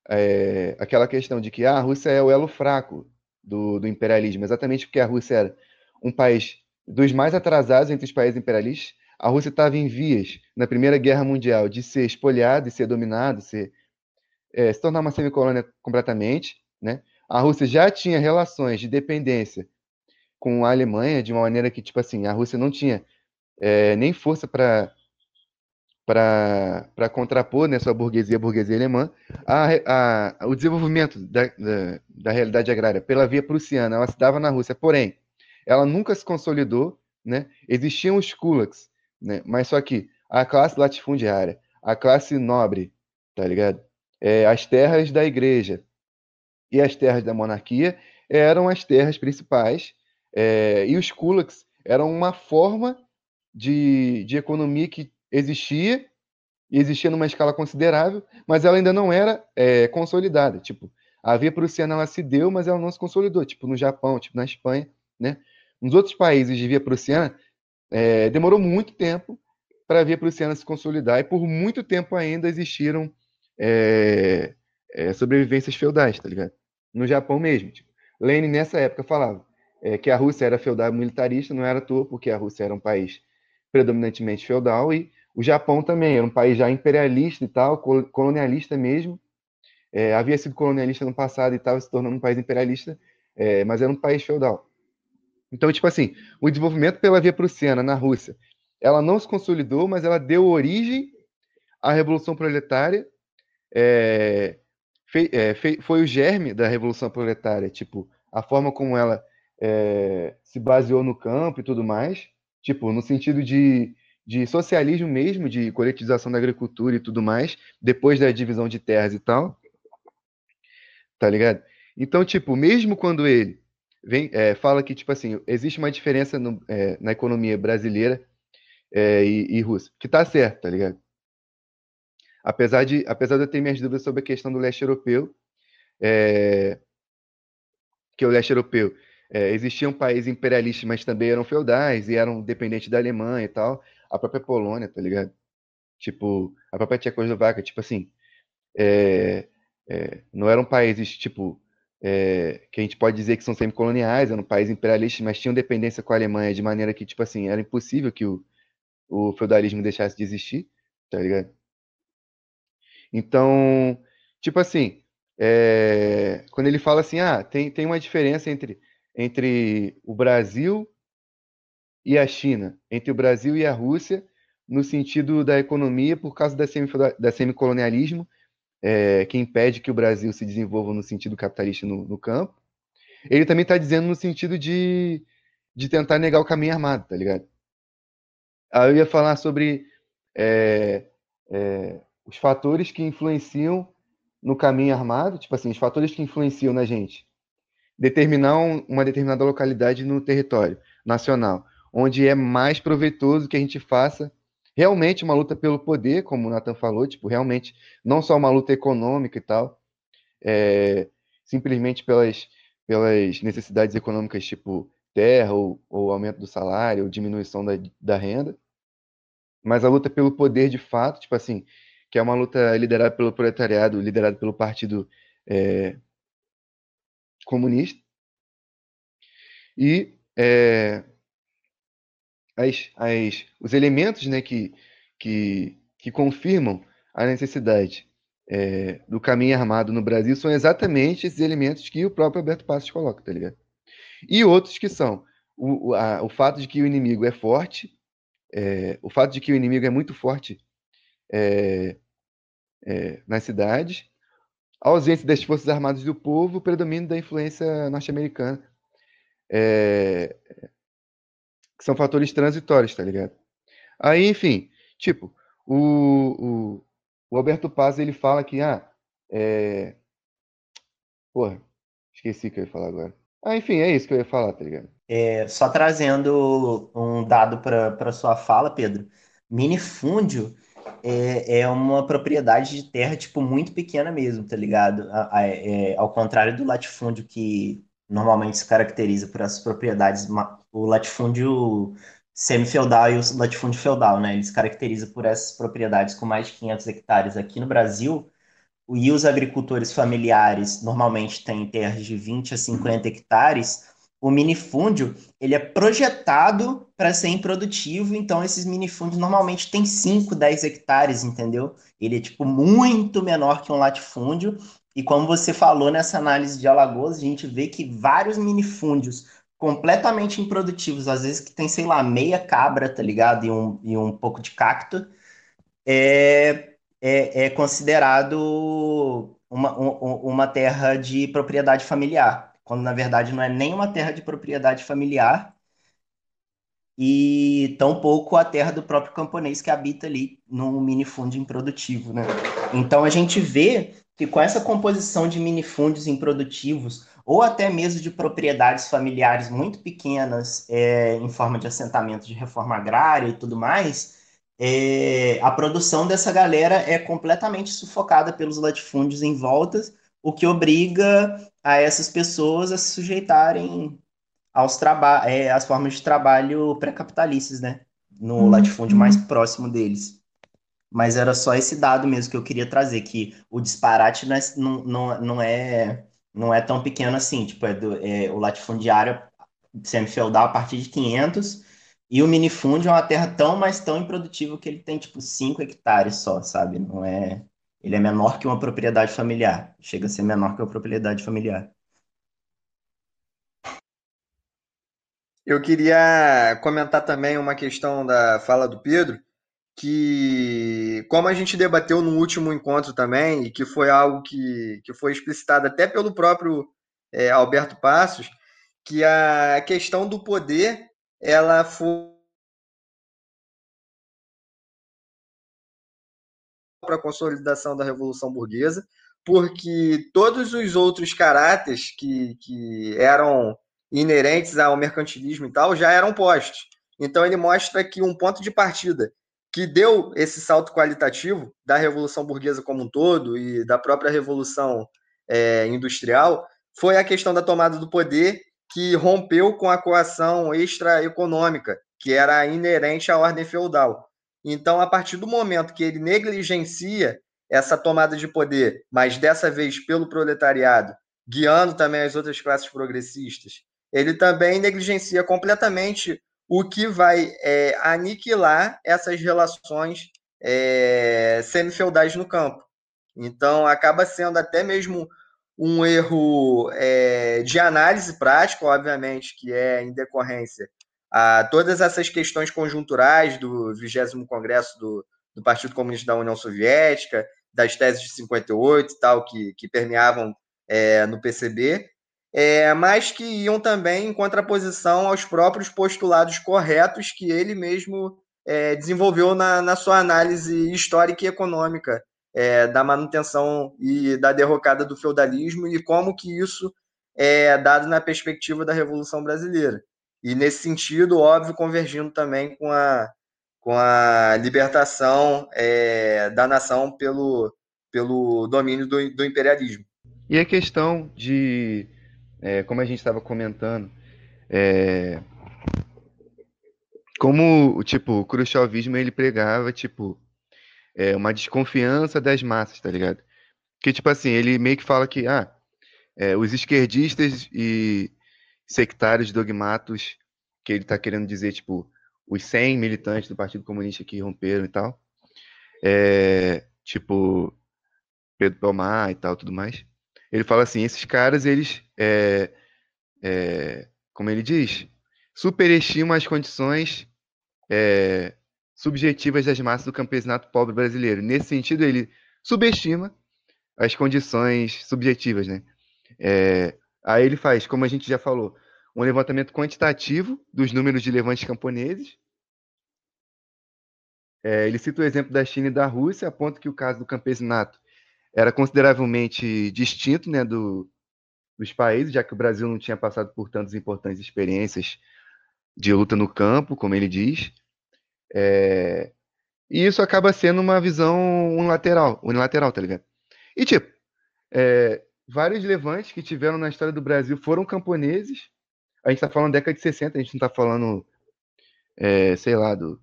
é, aquela questão de que ah, a Rússia é o elo fraco do, do imperialismo, exatamente porque a Rússia era um país dos mais atrasados entre os países imperialistas. A Rússia estava em vias, na Primeira Guerra Mundial, de ser espoliada, de ser dominada, ser, é, se tornar uma semicolônia completamente. Né? A Rússia já tinha relações de dependência com a Alemanha, de uma maneira que, tipo assim, a Rússia não tinha é, nem força para para contrapor né, sua burguesia, burguesia alemã, a, a, o desenvolvimento da, da, da, realidade agrária pela via prussiana, ela se dava na Rússia, porém, ela nunca se consolidou, né? existiam os kulaks, né? mas só que a classe latifundiária, a classe nobre, tá ligado? É, as terras da igreja e as terras da monarquia eram as terras principais, é, e os kulaks eram uma forma de, de economia que existia, e existia numa escala considerável, mas ela ainda não era é, consolidada. Tipo, a via prussiana ela se deu, mas ela não se consolidou. Tipo, no Japão, tipo, na Espanha, né? Nos outros países de via prussiana, é, demorou muito tempo para a via prussiana se consolidar, e por muito tempo ainda existiram é, sobrevivências feudais, tá ligado? No Japão mesmo. Tipo, Lenin, nessa época, falava que a Rússia era feudal militarista, não era à toa, porque a Rússia era um país predominantemente feudal, e o Japão também era um país já imperialista e tal, colonialista mesmo. É, havia sido colonialista no passado e estava se tornando um país imperialista, é, mas era um país feudal. Então, tipo assim, o desenvolvimento pela via prussiana na Rússia, ela não se consolidou, mas ela deu origem à Revolução Proletária. É, fei, é, fei, foi o germe da Revolução Proletária, tipo, a forma como ela é, se baseou no campo e tudo mais, tipo, no sentido de de socialismo mesmo, de coletivização da agricultura e tudo mais, depois da divisão de terras e tal. Tá ligado? Então, tipo, mesmo quando ele vem, é, fala que, tipo assim, existe uma diferença no, é, na economia brasileira é, e, e russa, que tá certo, tá ligado? Apesar de, apesar de eu ter minhas dúvidas sobre a questão do leste europeu, é, que o leste europeu é, existiam países imperialistas, mas também eram feudais e eram dependentes da Alemanha e tal a própria Polônia, tá ligado? Tipo, a própria Tchecoslováquia, tipo assim, é, é, não eram países, tipo, é, que a gente pode dizer que são semicoloniais, eram países imperialistas, mas tinham dependência com a Alemanha de maneira que, tipo assim, era impossível que o, o feudalismo deixasse de existir, tá ligado? Então, tipo assim, é, quando ele fala assim, ah, tem, tem uma diferença entre, entre o Brasil e a China, entre o Brasil e a Rússia, no sentido da economia, por causa da, da semicolonialismo, é, que impede que o Brasil se desenvolva no sentido capitalista no, no campo. Ele também está dizendo no sentido de, de tentar negar o caminho armado, tá ligado? Aí eu ia falar sobre é, é, os fatores que influenciam no caminho armado, tipo assim, os fatores que influenciam na gente determinar um, uma determinada localidade no território nacional onde é mais proveitoso que a gente faça realmente uma luta pelo poder, como o Nathan falou, tipo, realmente não só uma luta econômica e tal, é, simplesmente pelas, pelas necessidades econômicas, tipo terra, ou, ou aumento do salário, ou diminuição da, da renda, mas a luta pelo poder de fato, tipo assim, que é uma luta liderada pelo proletariado, liderada pelo Partido é, Comunista, e é, as, as, os elementos né, que, que, que confirmam a necessidade é, do caminho armado no Brasil são exatamente esses elementos que o próprio Alberto Passos coloca, tá ligado? E outros que são o, a, o fato de que o inimigo é forte, é, o fato de que o inimigo é muito forte é, é, nas cidades, a ausência das forças armadas do povo, o predomínio da influência norte-americana. É, que são fatores transitórios, tá ligado? Aí, enfim, tipo, o, o, o Alberto Paz, ele fala que, ah, é... Porra, esqueci o que eu ia falar agora. Ah, enfim, é isso que eu ia falar, tá ligado? É, só trazendo um dado para sua fala, Pedro. Minifúndio é, é uma propriedade de terra, tipo, muito pequena mesmo, tá ligado? A, a, é, ao contrário do latifúndio, que normalmente se caracteriza por essas propriedades, o latifúndio semi-feudal e o latifúndio feudal, né? Ele se caracteriza por essas propriedades com mais de 500 hectares. Aqui no Brasil, e os agricultores familiares normalmente têm terras de 20 a 50 hectares, o minifúndio ele é projetado para ser improdutivo, então esses minifúndios normalmente têm 5, 10 hectares, entendeu? Ele é tipo muito menor que um latifúndio, e como você falou nessa análise de Alagoas, a gente vê que vários minifúndios completamente improdutivos, às vezes que tem, sei lá, meia cabra, tá ligado? E um, e um pouco de cacto, é, é, é considerado uma, uma terra de propriedade familiar quando na verdade não é nem uma terra de propriedade familiar e tampouco a terra do próprio camponês que habita ali num minifúndio improdutivo, né? Então a gente vê que com essa composição de minifúndios improdutivos ou até mesmo de propriedades familiares muito pequenas é, em forma de assentamento de reforma agrária e tudo mais, é, a produção dessa galera é completamente sufocada pelos latifúndios em voltas, o que obriga a essas pessoas a se sujeitarem aos é, às formas de trabalho pré-capitalistas, né? No uhum. latifúndio mais próximo deles. Mas era só esse dado mesmo que eu queria trazer, que o disparate não é, não, não, é, não é tão pequeno assim. Tipo, é, do, é o latifundiário semi-feudal a partir de 500 e o minifúndio é uma terra tão, mas tão improdutiva que ele tem, tipo, 5 hectares só, sabe? Não é ele é menor que uma propriedade familiar. Chega a ser menor que uma propriedade familiar. Eu queria comentar também uma questão da fala do Pedro, que como a gente debateu no último encontro também, e que foi algo que, que foi explicitado até pelo próprio é, Alberto Passos, que a questão do poder ela foi para a consolidação da Revolução Burguesa, porque todos os outros caráteres que, que eram inerentes ao mercantilismo e tal já eram postos. Então ele mostra que um ponto de partida que deu esse salto qualitativo da Revolução Burguesa como um todo e da própria Revolução é, Industrial foi a questão da tomada do poder que rompeu com a coação extraeconômica, que era inerente à ordem feudal. Então, a partir do momento que ele negligencia essa tomada de poder, mas dessa vez pelo proletariado, guiando também as outras classes progressistas, ele também negligencia completamente o que vai é, aniquilar essas relações é, semi-feudais no campo. Então, acaba sendo até mesmo um erro é, de análise prática, obviamente, que é em decorrência a todas essas questões conjunturais do 20 Congresso do, do Partido Comunista da União Soviética, das teses de 58 e tal, que, que permeavam é, no PCB, é, mas que iam também em contraposição aos próprios postulados corretos que ele mesmo é, desenvolveu na, na, sua análise histórica e econômica é, da manutenção e da derrocada do feudalismo e como que isso é dado na perspectiva da Revolução Brasileira e nesse sentido, óbvio, convergindo também com a, com a libertação é, da nação pelo, pelo domínio do, do imperialismo. E a questão de, é, como a gente estava comentando, é, como tipo, o khrushchevismo ele pregava tipo, é, uma desconfiança das massas, tá ligado? Que tipo assim, ele meio que fala que ah, é, os esquerdistas e sectários dogmatos que ele está querendo dizer, tipo, os 100 militantes do Partido Comunista que romperam e tal, é, tipo, Pedro Palmar e tal, tudo mais. Ele fala assim, esses caras, eles, é, é, como ele diz, superestimam as condições é, subjetivas das massas do campesinato pobre brasileiro. Nesse sentido, ele subestima as condições subjetivas, né? Aí ele faz, como a gente já falou, um levantamento quantitativo dos números de levantes camponeses. É, ele cita o exemplo da China e da Rússia, aponta que o caso do campesinato era consideravelmente distinto né, do, dos países, já que o Brasil não tinha passado por tantas importantes experiências de luta no campo, como ele diz. É, E isso acaba sendo uma visão unilateral, unilateral, tá ligado? E tipo, é, vários levantes que tiveram na história do Brasil foram camponeses. A gente tá falando década de 60, a gente não tá falando, é, sei lá, do,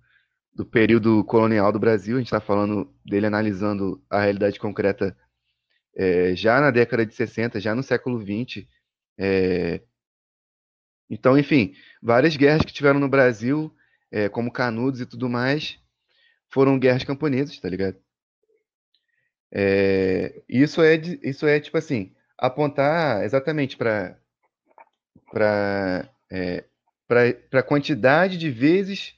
do período colonial do Brasil, a gente tá falando dele analisando a realidade concreta é, já na década de 60, já no século 20. É, então, enfim, várias guerras que tiveram no Brasil, é, como Canudos e tudo mais, foram guerras camponesas, tá ligado? É, isso é isso é tipo assim apontar exatamente para para é, para a quantidade de vezes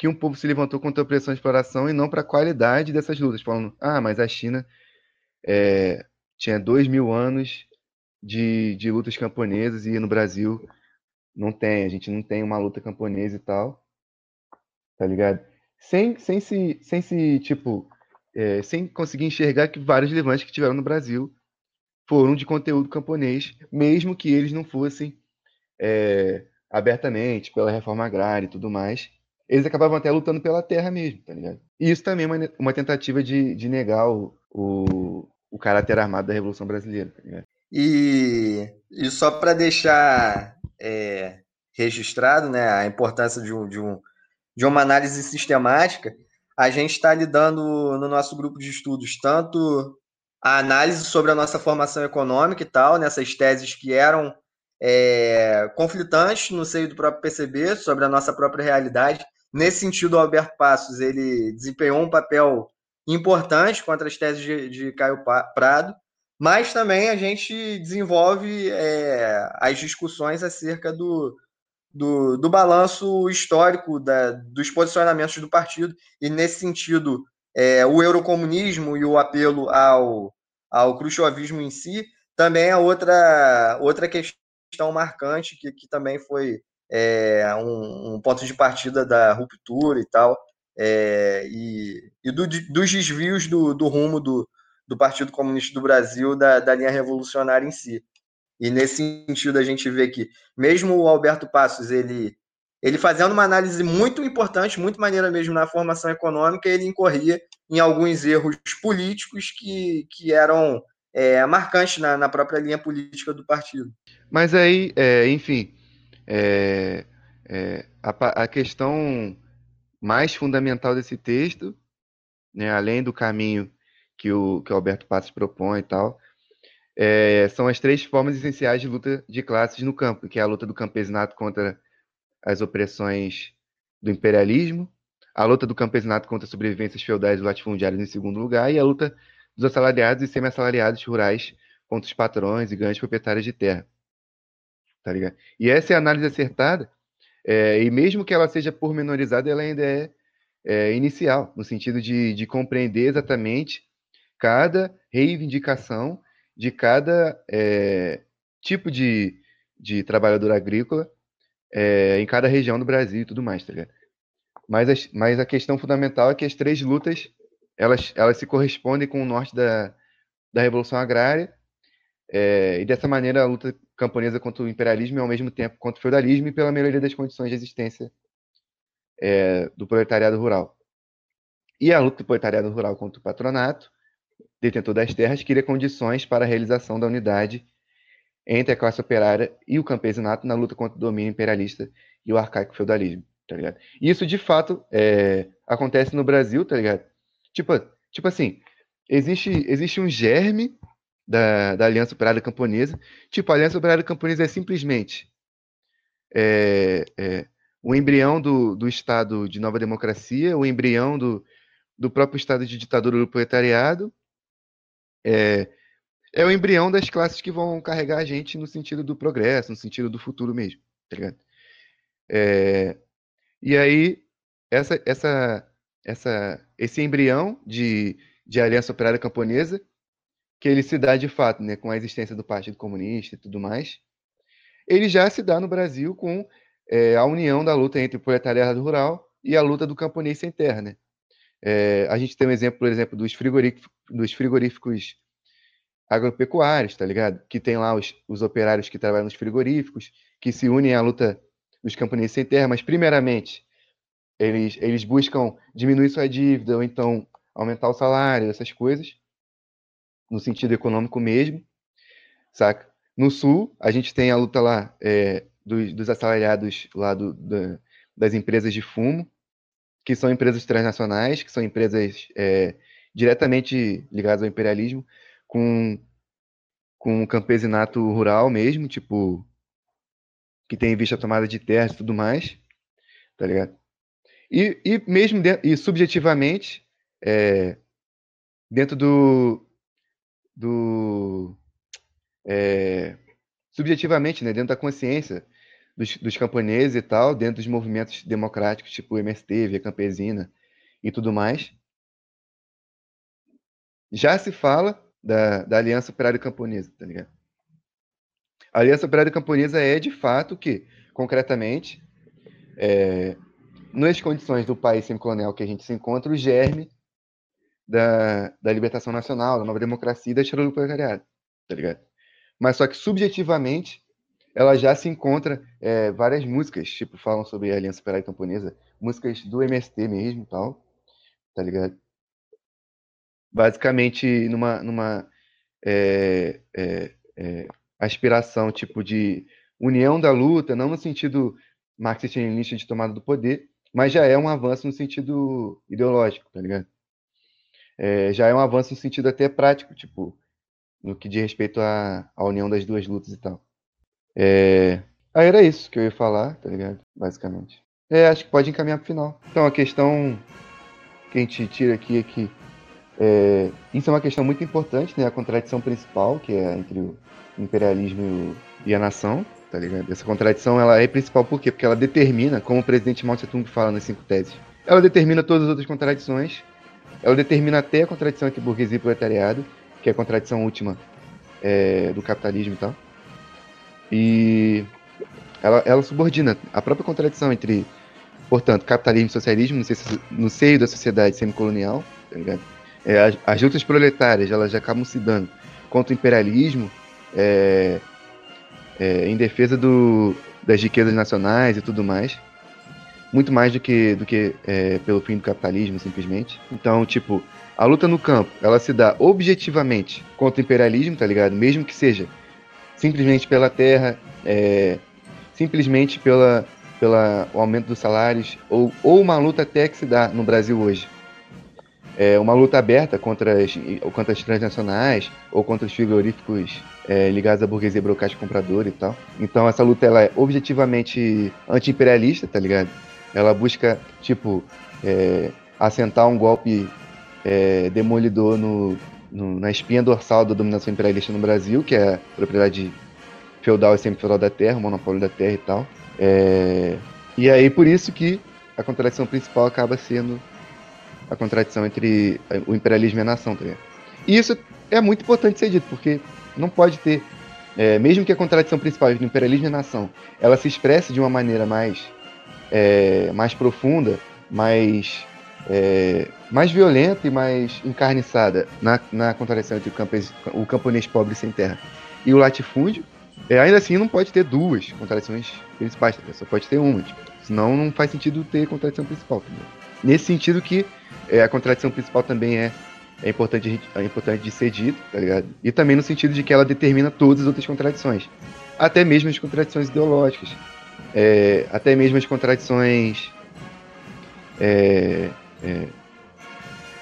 que um povo se levantou contra a opressão e exploração e não para a qualidade dessas lutas, falando, ah, mas a China é, tinha dois mil anos de, de lutas camponesas e no Brasil não tem, a gente não tem uma luta camponesa e tal, tá ligado? Sem, sem se, sem se, tipo, é, sem conseguir enxergar que vários levantes que tiveram no Brasil foram de conteúdo camponês, mesmo que eles não fossem é, abertamente pela reforma agrária e tudo mais. Eles acabavam até lutando pela terra mesmo, tá ligado? E isso também é uma, uma tentativa de, de negar o, o, o caráter armado da Revolução Brasileira, tá ligado? E, e só para deixar é, registrado né, a importância de, um, de, um, de uma análise sistemática, a gente está lidando no nosso grupo de estudos tanto a análise sobre a nossa formação econômica e tal, nessas teses que eram é, conflitantes no seio do próprio PCB, sobre a nossa própria realidade. Nesse sentido, o Alberto Passos ele desempenhou um papel importante contra as teses de, de Caio Prado, mas também a gente desenvolve é, as discussões acerca do, do, do balanço histórico da, dos posicionamentos do partido, e nesse sentido, é, o eurocomunismo e o apelo ao, ao khrushchevismo em si também é outra, outra questão marcante que, que também foi é, um, um, ponto de partida da ruptura e tal, é, e, e do, dos desvios do, do rumo do, do Partido Comunista do Brasil, da, da linha revolucionária em si. E nesse sentido a gente vê que mesmo o Alberto Passos, ele ele fazendo uma análise muito importante, muito maneira mesmo na formação econômica, ele incorria em alguns erros políticos que, que eram é, marcantes na, na, própria linha política do partido. Mas aí, é, enfim, é, é a, a, questão mais fundamental desse texto, né, além do caminho que o, que o Alberto Passos propõe e tal, é, são as três formas essenciais de luta de classes no campo, que é a luta do campesinato contra as opressões do imperialismo, a luta do campesinato contra as sobrevivências feudais e latifundiárias em segundo lugar, e a luta dos assalariados e semi-assalariados rurais contra os patrões e grandes proprietários de terra. Tá ligado? E essa é a análise acertada, é, e mesmo que ela seja pormenorizada, ela ainda é, é inicial, no sentido de, de compreender exatamente cada reivindicação de cada é, tipo de, de trabalhador agrícola é, em cada região do Brasil e tudo mais, tá ligado? Mas, as, mas a questão fundamental é que as três lutas elas, elas se correspondem com o norte da, da Revolução Agrária é, e dessa maneira a luta camponesa contra o imperialismo e ao mesmo tempo contra o feudalismo e pela melhoria das condições de existência é, do proletariado rural. E a luta do proletariado rural contra o patronato detentor das terras, cria condições para a realização da unidade entre a classe operária e o campesinato na luta contra o domínio imperialista e o arcaico feudalismo, tá ligado? E isso, de fato, é, acontece no Brasil, tá ligado? Tipo, tipo assim, existe, existe um germe da, da Aliança Operária Camponesa. Tipo, a Aliança Operária Camponesa é simplesmente é, é, o embrião do, do Estado de nova democracia, o embrião do, do próprio Estado de ditadura do proletariado, é, é o embrião das classes que vão carregar a gente no sentido do progresso, no sentido do futuro mesmo, tá ligado? É, e aí, essa, essa, essa, esse embrião de, de aliança operária camponesa, que ele se dá de fato, né, com a existência do Partido Comunista e tudo mais, ele já se dá no Brasil com é, a união da luta entre o proletariado rural e a luta do camponês sem terra, né? É, a gente tem um exemplo, por exemplo, dos frigoríficos, dos frigoríficos agropecuários, tá ligado? Que tem lá os, os operários que trabalham nos frigoríficos, que se unem à luta dos camponeses sem terra, mas primeiramente eles, eles buscam diminuir sua dívida ou então aumentar o salário, essas coisas, no sentido econômico mesmo, saca? No Sul, a gente tem a luta lá é, dos, dos, assalariados lá do, da, das empresas de fumo, que são empresas transnacionais, que são empresas é, diretamente ligadas ao imperialismo, com, com campesinato rural mesmo, tipo, que tem em vista a tomada de terras e tudo mais, tá ligado? E, e mesmo de, e subjetivamente, é, dentro do, do é, subjetivamente, né, dentro da consciência dos, dos camponeses e tal, dentro dos movimentos democráticos, tipo MST, Via Campesina e tudo mais, já se fala da, da Aliança Operária Camponesa, tá ligado? A Aliança Operária Camponesa é, de fato, que, concretamente, é, nas condições do país semicolonial que a gente se encontra, o germe da, da libertação nacional, da nova democracia e da história do proletariado, tá ligado? Mas só que subjetivamente ela já se encontra é, várias músicas, tipo, falam sobre a Aliança Operária Camponesa, músicas do MST mesmo tal, tá ligado? Basicamente numa, numa é, é aspiração, tipo, de união da luta, não no sentido marxista-leninista de tomada do poder, mas já é um avanço no sentido ideológico, tá ligado? É, já é um avanço no sentido até prático, tipo, no que diz respeito à, à união das duas lutas e tal. É... Aí era isso que eu ia falar, tá ligado? Basicamente. É, acho que pode encaminhar pro final. Então, a questão que a gente tira aqui é que é, isso é uma questão muito importante, né? A contradição principal, que é entre o imperialismo e a nação, tá ligado? Essa contradição ela é principal por quê? Porque ela determina, como o presidente Mao Tse-tung fala nas cinco teses, ela determina todas as outras contradições, ela determina até a contradição entre burguesia e proletariado, que é a contradição última é, do capitalismo e tal. E ela, ela subordina a própria contradição entre, portanto, capitalismo e socialismo no, no seio da sociedade semicolonial, tá ligado? É, as, as, lutas proletárias elas já acabam se dando contra o imperialismo é, é, em defesa do, das riquezas nacionais e tudo mais. Muito mais do que, do que é, pelo fim do capitalismo, simplesmente. Então, tipo, a luta no campo, ela se dá objetivamente contra o imperialismo, tá ligado? Mesmo que seja simplesmente pela terra, é, simplesmente pela, pela o aumento dos salários, ou, ou uma luta até que se dá no Brasil hoje. É uma luta aberta contra as, contra as transnacionais ou contra os frigoríficos é, ligados à burguesia brocática compradora e tal. Então essa luta ela é objetivamente anti-imperialista, tá ligado? Ela busca, tipo, é, assentar um golpe é, demolidor no, no, na espinha dorsal da dominação imperialista no Brasil, que é a propriedade feudal e semi-feudal da terra, o monopólio da terra e tal. É, e aí por isso que a contradição principal acaba sendo a contradição entre o imperialismo e a nação, tá E isso é muito importante ser dito, porque não pode ter, é, mesmo que a contradição principal entre o imperialismo e a nação, ela se expresse de uma maneira mais, é, mais profunda, mais é, mais violenta e mais encarniçada na, na contradição entre o, campes, o camponês pobre sem terra e o latifúndio, é, ainda assim não pode ter duas contradições principais, tá? só pode ter uma, tipo, senão não faz sentido ter contradição principal. Nesse sentido que é, a contradição principal também é, é, importante, é importante de ser dito, tá ligado? E também no sentido de que ela determina todas as outras contradições, até mesmo as contradições ideológicas, é, até mesmo as contradições é, é,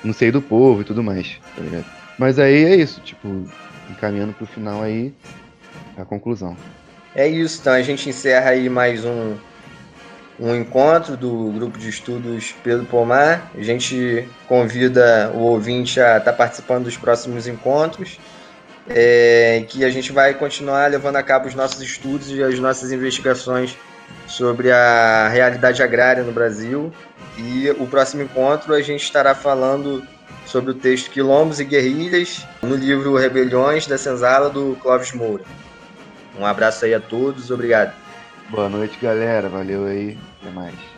no seio do povo e tudo mais, tá ligado? Mas aí é isso, tipo, encaminhando pro final aí a conclusão. É isso, então a gente encerra aí mais um, um encontro do grupo de estudos Pedro Pomar. A gente convida o ouvinte a estar tá participando dos próximos encontros, é, que a gente vai continuar levando a cabo os nossos estudos e as nossas investigações sobre a realidade agrária no Brasil e o próximo encontro a gente estará falando sobre o texto Quilombos e Guerrilhas no livro Rebeliões da Senzala do Clóvis Moura. Um abraço aí a todos, obrigado. Boa noite, galera. Valeu aí. Até mais.